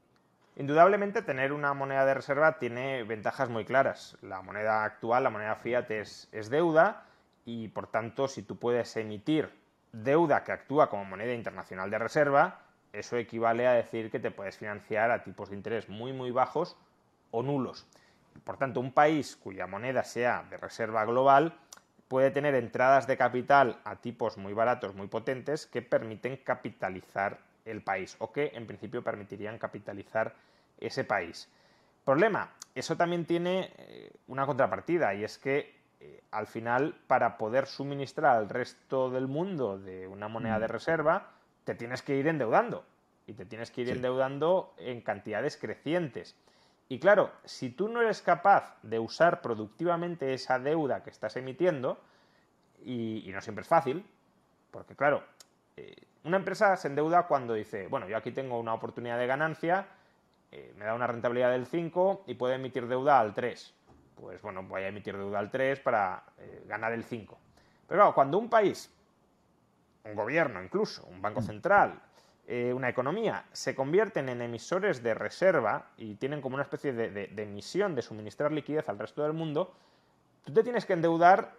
Indudablemente tener una moneda de reserva tiene ventajas muy claras. La moneda actual, la moneda fiat, es, deuda y por tanto si tú puedes emitir deuda que actúa como moneda internacional de reserva, eso equivale a decir que te puedes financiar a tipos de interés muy muy bajos o nulos. Por tanto, un país cuya moneda sea de reserva global puede tener entradas de capital a tipos muy baratos, muy potentes, que permiten capitalizar el país o que en principio permitirían capitalizar ese país. Problema, eso también tiene eh, una contrapartida y es que eh, al final para poder suministrar al resto del mundo de una moneda de mm. reserva te tienes que ir endeudando y te tienes que ir endeudando en cantidades crecientes. Y claro, si tú no eres capaz de usar productivamente esa deuda que estás emitiendo, y, no siempre es fácil, porque claro, eh, una empresa se endeuda cuando dice, bueno, yo aquí tengo una oportunidad de ganancia, eh, me da una rentabilidad del 5 y puede emitir deuda al 3. Pues bueno, voy a emitir deuda al 3 para eh, ganar el 5. Pero claro, cuando un país, un gobierno incluso, un banco central, eh, una economía, se convierten en emisores de reserva y tienen como una especie de, de emisión de suministrar liquidez al resto del mundo, tú te tienes que endeudar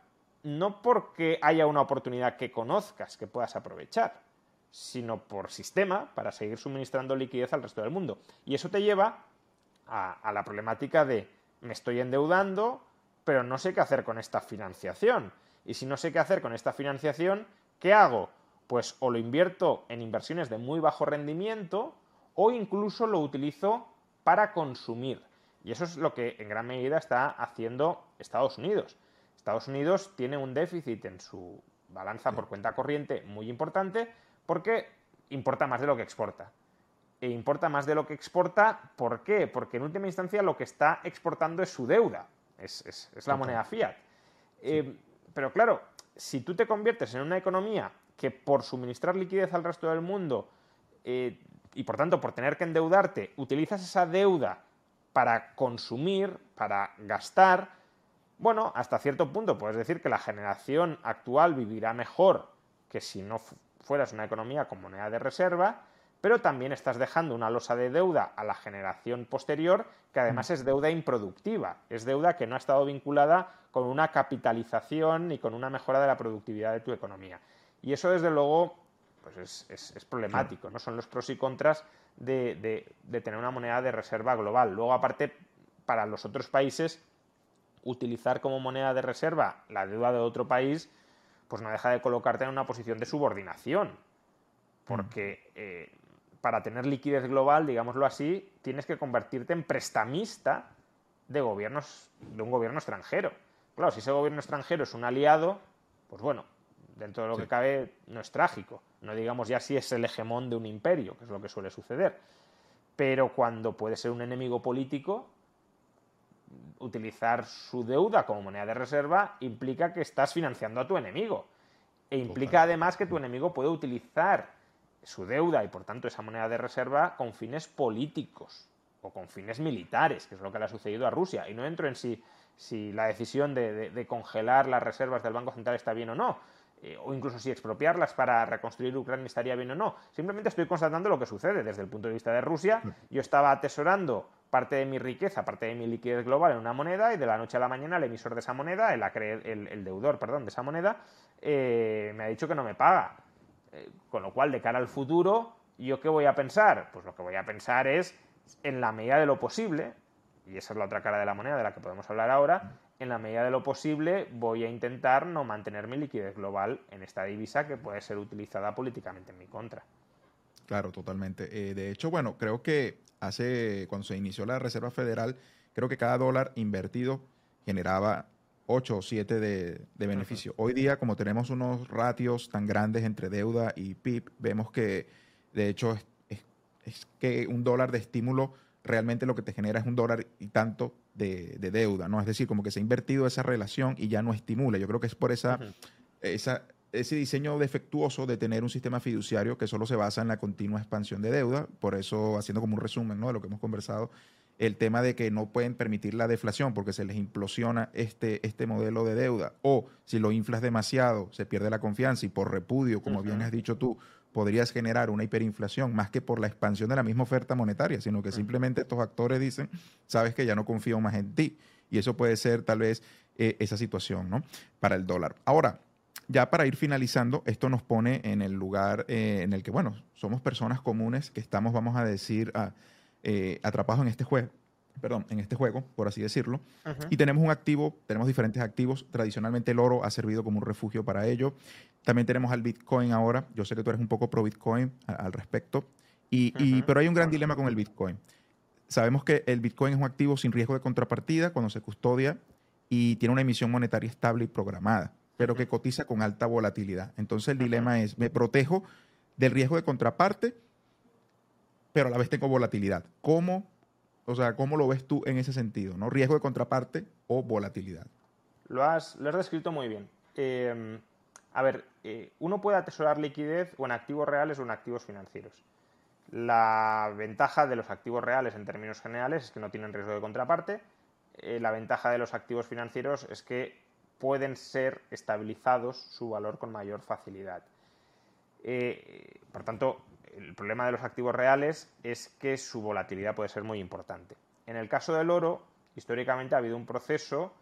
no porque haya una oportunidad que conozcas que puedas aprovechar, sino por sistema para seguir suministrando liquidez al resto del mundo. Y eso te lleva a, la problemática de me estoy endeudando, pero no sé qué hacer con esta financiación. Y si no sé qué hacer con esta financiación, ¿qué hago? Pues o lo invierto en inversiones de muy bajo rendimiento o incluso lo utilizo para consumir. Y eso es lo que en gran medida está haciendo Estados Unidos. Estados Unidos tiene un déficit en su balanza por cuenta corriente muy importante porque importa más de lo que exporta. E importa más de lo que exporta, ¿por qué? Porque en última instancia lo que está exportando es su deuda, es, la moneda fiat. Eh, pero claro, si tú te conviertes en una economía que por suministrar liquidez al resto del mundo eh, y por tanto por tener que endeudarte, utilizas esa deuda para consumir, para gastar, bueno, hasta cierto punto puedes decir que la generación actual vivirá mejor que si no fueras una economía con moneda de reserva, pero también estás dejando una losa de deuda a la generación posterior, que además es deuda improductiva, es deuda que no ha estado vinculada con una capitalización ni con una mejora de la productividad de tu economía. Y eso, desde luego, pues es, problemático, ¿no? Son los pros y contras de, de tener una moneda de reserva global. Luego, aparte, para los otros países, utilizar como moneda de reserva la deuda de otro país pues no deja de colocarte en una posición de subordinación. Porque eh, para tener liquidez global, digámoslo así, tienes que convertirte en prestamista de gobiernos, de un gobierno extranjero. Claro, si ese gobierno extranjero es un aliado, pues bueno, dentro de lo que cabe no es trágico. No digamos ya si es el hegemón de un imperio, que es lo que suele suceder. Pero cuando puede ser un enemigo político, utilizar su deuda como moneda de reserva implica que estás financiando a tu enemigo. E implica además que tu enemigo puede utilizar su deuda y por tanto esa moneda de reserva con fines políticos o con fines militares, que es lo que le ha sucedido a Rusia. Y no entro en si, si la decisión de, congelar las reservas del Banco Central está bien o no, eh, o incluso si expropiarlas para reconstruir Ucrania estaría bien o no. Simplemente estoy constatando lo que sucede desde el punto de vista de Rusia. Yo estaba atesorando parte de mi riqueza, parte de mi liquidez global en una moneda y de la noche a la mañana el emisor de esa moneda, el, el, deudor, perdón, de esa moneda, eh, me ha dicho que no me paga. Eh, con lo cual, de cara al futuro, ¿yo qué voy a pensar? Pues lo que voy a pensar es, en la medida de lo posible, y esa es la otra cara de la moneda de la que podemos hablar ahora, en la medida de lo posible voy a intentar no mantener mi liquidez global en esta divisa que puede ser utilizada políticamente en mi contra. Claro, totalmente. Eh, de hecho, bueno, creo que hace, cuando se inició la Reserva Federal, creo que cada dólar invertido generaba 8 o 7 de, beneficio. Hoy día, como tenemos unos ratios tan grandes entre deuda y PIB, vemos que de hecho es, que un dólar de estímulo realmente lo que te genera es un dólar y tanto de, deuda, ¿no? Es decir, como que se ha invertido esa relación y ya no estimula. Yo creo que es por esa, esa ese diseño defectuoso de tener un sistema fiduciario que solo se basa en la continua expansión de deuda, por eso haciendo como un resumen ¿no? de lo que hemos conversado, el tema de que no pueden permitir la deflación porque se les implosiona este, este modelo de deuda, o si lo inflas demasiado, se pierde la confianza y por repudio, como bien has dicho tú, podrías generar una hiperinflación más que por la expansión de la misma oferta monetaria, sino que simplemente estos actores dicen, sabes que ya no confío más en ti. Y eso puede ser tal vez eh, esa situación ¿no? para el dólar. Ahora, ya para ir finalizando, esto nos pone en el lugar eh, en el que, bueno, somos personas comunes que estamos, vamos a decir, eh, atrapados en este juego, perdón, en este juego, por así decirlo, y tenemos un activo, tenemos diferentes activos, tradicionalmente el oro ha servido como un refugio para ello, también tenemos al Bitcoin ahora, yo sé que tú eres un poco pro Bitcoin al respecto, y, pero hay un gran dilema con el Bitcoin. Sabemos que el Bitcoin es un activo sin riesgo de contrapartida cuando se custodia y tiene una emisión monetaria estable y programada pero que cotiza con alta volatilidad. Entonces el dilema es, me protejo del riesgo de contraparte, pero a la vez tengo volatilidad. ¿Cómo, o sea, cómo lo ves tú en ese sentido? ¿no? Riesgo de contraparte o volatilidad. Lo has, lo has descrito muy bien. Em, a ver, eh, uno puede atesorar liquidez o en activos reales o en activos financieros. La ventaja de los activos reales en términos generales es que no tienen riesgo de contraparte. Eh, la ventaja de los activos financieros es que pueden ser estabilizados su valor con mayor facilidad. Eh, por tanto, el problema de los activos reales es que su volatilidad puede ser muy importante. En el caso del oro, históricamente ha habido un proceso,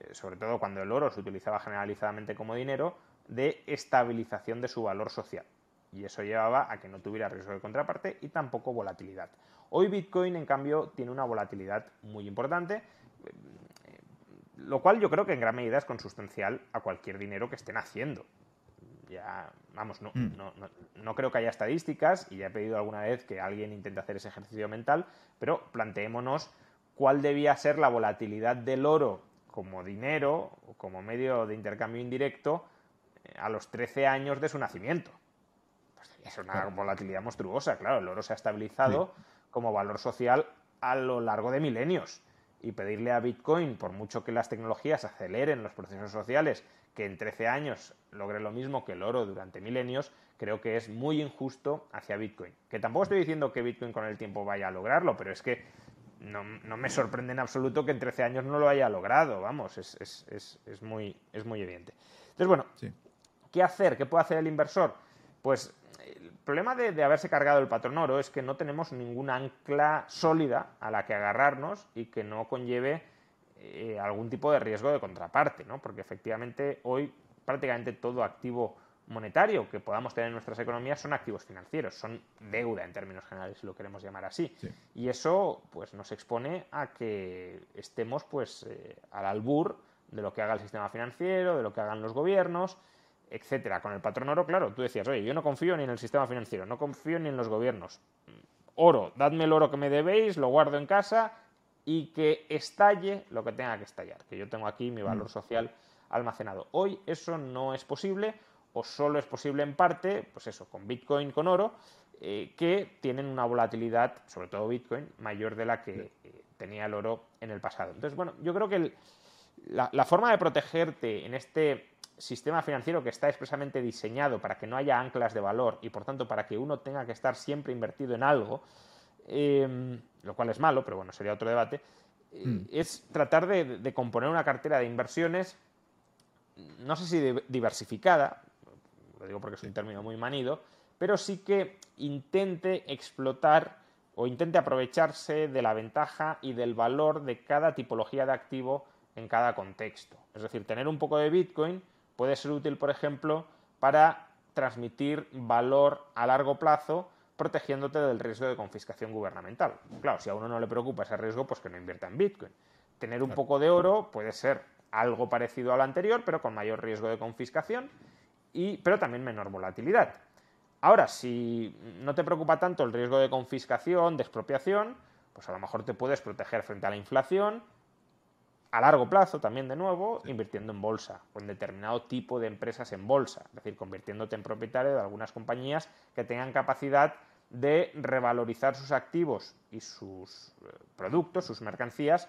eh, sobre todo cuando el oro se utilizaba generalizadamente como dinero, de estabilización de su valor social. Y eso llevaba a que no tuviera riesgo de contraparte y tampoco volatilidad. Hoy Bitcoin, en cambio, tiene una volatilidad muy importante lo cual yo creo que en gran medida es consustancial a cualquier dinero que estén haciendo. Ya, vamos, no, mm. no, no, creo que haya estadísticas y ya he pedido alguna vez que alguien intente hacer ese ejercicio mental, pero planteémonos cuál debía ser la volatilidad del oro como dinero o como medio de intercambio indirecto eh, a los 13 años de su nacimiento. Pues es una volatilidad monstruosa, claro, el oro se ha estabilizado como valor social a lo largo de milenios y pedirle a Bitcoin, por mucho que las tecnologías aceleren los procesos sociales, que en 13 años logre lo mismo que el oro durante milenios, creo que es muy injusto hacia Bitcoin. Que tampoco estoy diciendo que Bitcoin con el tiempo vaya a lograrlo, pero es que no, me sorprende en absoluto que en 13 años no lo haya logrado, vamos, es, muy, es muy evidente. Entonces, bueno, ¿qué hacer? ¿Qué puede hacer el inversor? Pues el problema de, haberse cargado el patrón oro es que no tenemos ninguna ancla sólida a la que agarrarnos y que no conlleve eh, algún tipo de riesgo de contraparte, ¿no? Porque efectivamente hoy prácticamente todo activo monetario que podamos tener en nuestras economías son activos financieros, son deuda en términos generales, si lo queremos llamar así. Y eso pues nos expone a que estemos pues eh, al albur de lo que haga el sistema financiero, de lo que hagan los gobiernos etcétera. Con el patrón oro, claro, tú decías, oye, yo no confío ni en el sistema financiero, no confío ni en los gobiernos. Oro, dadme el oro que me debéis, lo guardo en casa y que estalle lo que tenga que estallar, que yo tengo aquí mi valor mm. social almacenado. Hoy eso no es posible o solo es posible en parte, pues eso, con Bitcoin, con oro, eh, que tienen una volatilidad, sobre todo Bitcoin, mayor de la que eh, tenía el oro en el pasado. Entonces, bueno, yo creo que la, forma de protegerte en este sistema financiero que está expresamente diseñado para que no haya anclas de valor y por tanto para que uno tenga que estar siempre invertido en algo, em, lo cual es malo, pero bueno, sería otro debate, eh, hmm. es tratar de, componer una cartera de inversiones, no sé si diversificada, lo digo porque es un término muy manido, pero sí que intente explotar o intente aprovecharse de la ventaja y del valor de cada tipología de activo en cada contexto. Es decir, tener un poco de Bitcoin puede ser útil, por ejemplo, para transmitir valor a largo plazo protegiéndote del riesgo de confiscación gubernamental. Claro, si a uno no le preocupa ese riesgo, pues que no invierta en Bitcoin. Tener un poco de oro puede ser algo parecido al anterior, pero con mayor riesgo de confiscación, y, pero también menor volatilidad. Ahora, si no te preocupa tanto el riesgo de confiscación, de expropiación, pues a lo mejor te puedes proteger frente a la inflación a largo plazo también de nuevo, invirtiendo en bolsa o en determinado tipo de empresas en bolsa, es decir, convirtiéndote en propietario de algunas compañías que tengan capacidad de revalorizar sus activos y sus eh, productos, sus mercancías,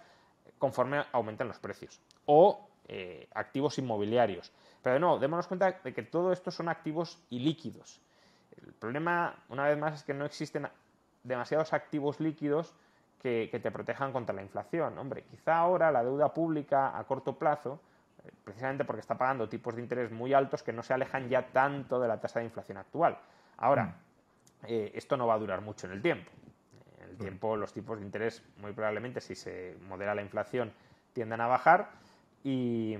conforme aumenten los precios. O eh, activos inmobiliarios. Pero de nuevo, démonos cuenta de que todo esto son activos ilíquidos. El problema, una vez más, es que no existen demasiados activos líquidos que, te protejan contra la inflación. Hombre, quizá ahora la deuda pública a corto plazo, eh, precisamente porque está pagando tipos de interés muy altos que no se alejan ya tanto de la tasa de inflación actual. Ahora, mm. eh, esto no va a durar mucho en el tiempo. En el tiempo los tipos de interés muy probablemente, si se modera la inflación, tiendan a bajar y,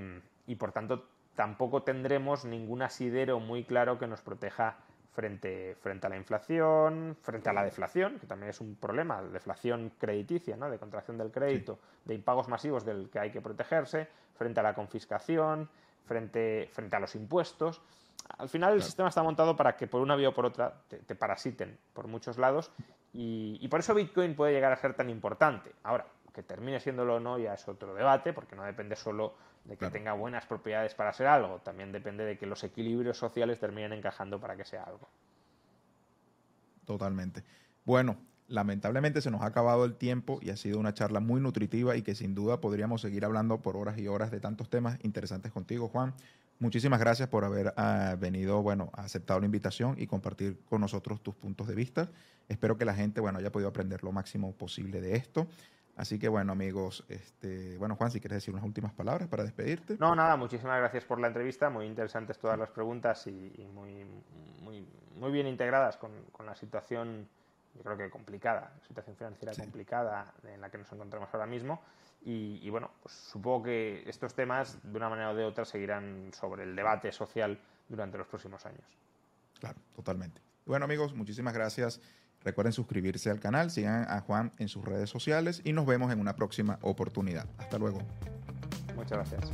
y por tanto tampoco tendremos ningún asidero muy claro que nos proteja frente, frente a la inflación, frente a la deflación, que también es un problema, deflación crediticia, ¿no? de contracción del crédito, de impagos masivos del que hay que protegerse, frente a la confiscación, frente, frente a los impuestos. Al final el sistema está montado para que por una vía o por otra te, parasiten por muchos lados y, y, por eso Bitcoin puede llegar a ser tan importante. Ahora, que termine siéndolo o no ya es otro debate, porque no depende solo de que tenga buenas propiedades para ser algo, también depende de que los equilibrios sociales terminen encajando para que sea algo. Totalmente. Bueno, lamentablemente se nos ha acabado el tiempo y ha sido una charla muy nutritiva y que sin duda podríamos seguir hablando por horas y horas de tantos temas interesantes contigo, Juan. Muchísimas gracias por haber ah, venido, bueno, aceptado la invitación y compartir con nosotros tus puntos de vista. Espero que la gente, bueno, haya podido aprender lo máximo posible de esto. Así que bueno, amigos, este, bueno, Juan, si quieres decir unas últimas palabras para despedirte. No, nada, muchísimas gracias por la entrevista, muy interesantes todas las preguntas y, muy, muy, muy, bien integradas con, con, la situación, yo creo que complicada, situación financiera complicada en la que nos encontramos ahora mismo. Y, y, bueno, pues supongo que estos temas, de una manera o de otra, seguirán sobre el debate social durante los próximos años. Claro, totalmente. Bueno, amigos, muchísimas gracias. Recuerden suscribirse al canal, sigan a Juan en sus redes sociales y nos vemos en una próxima oportunidad. Hasta luego. Muchas gracias.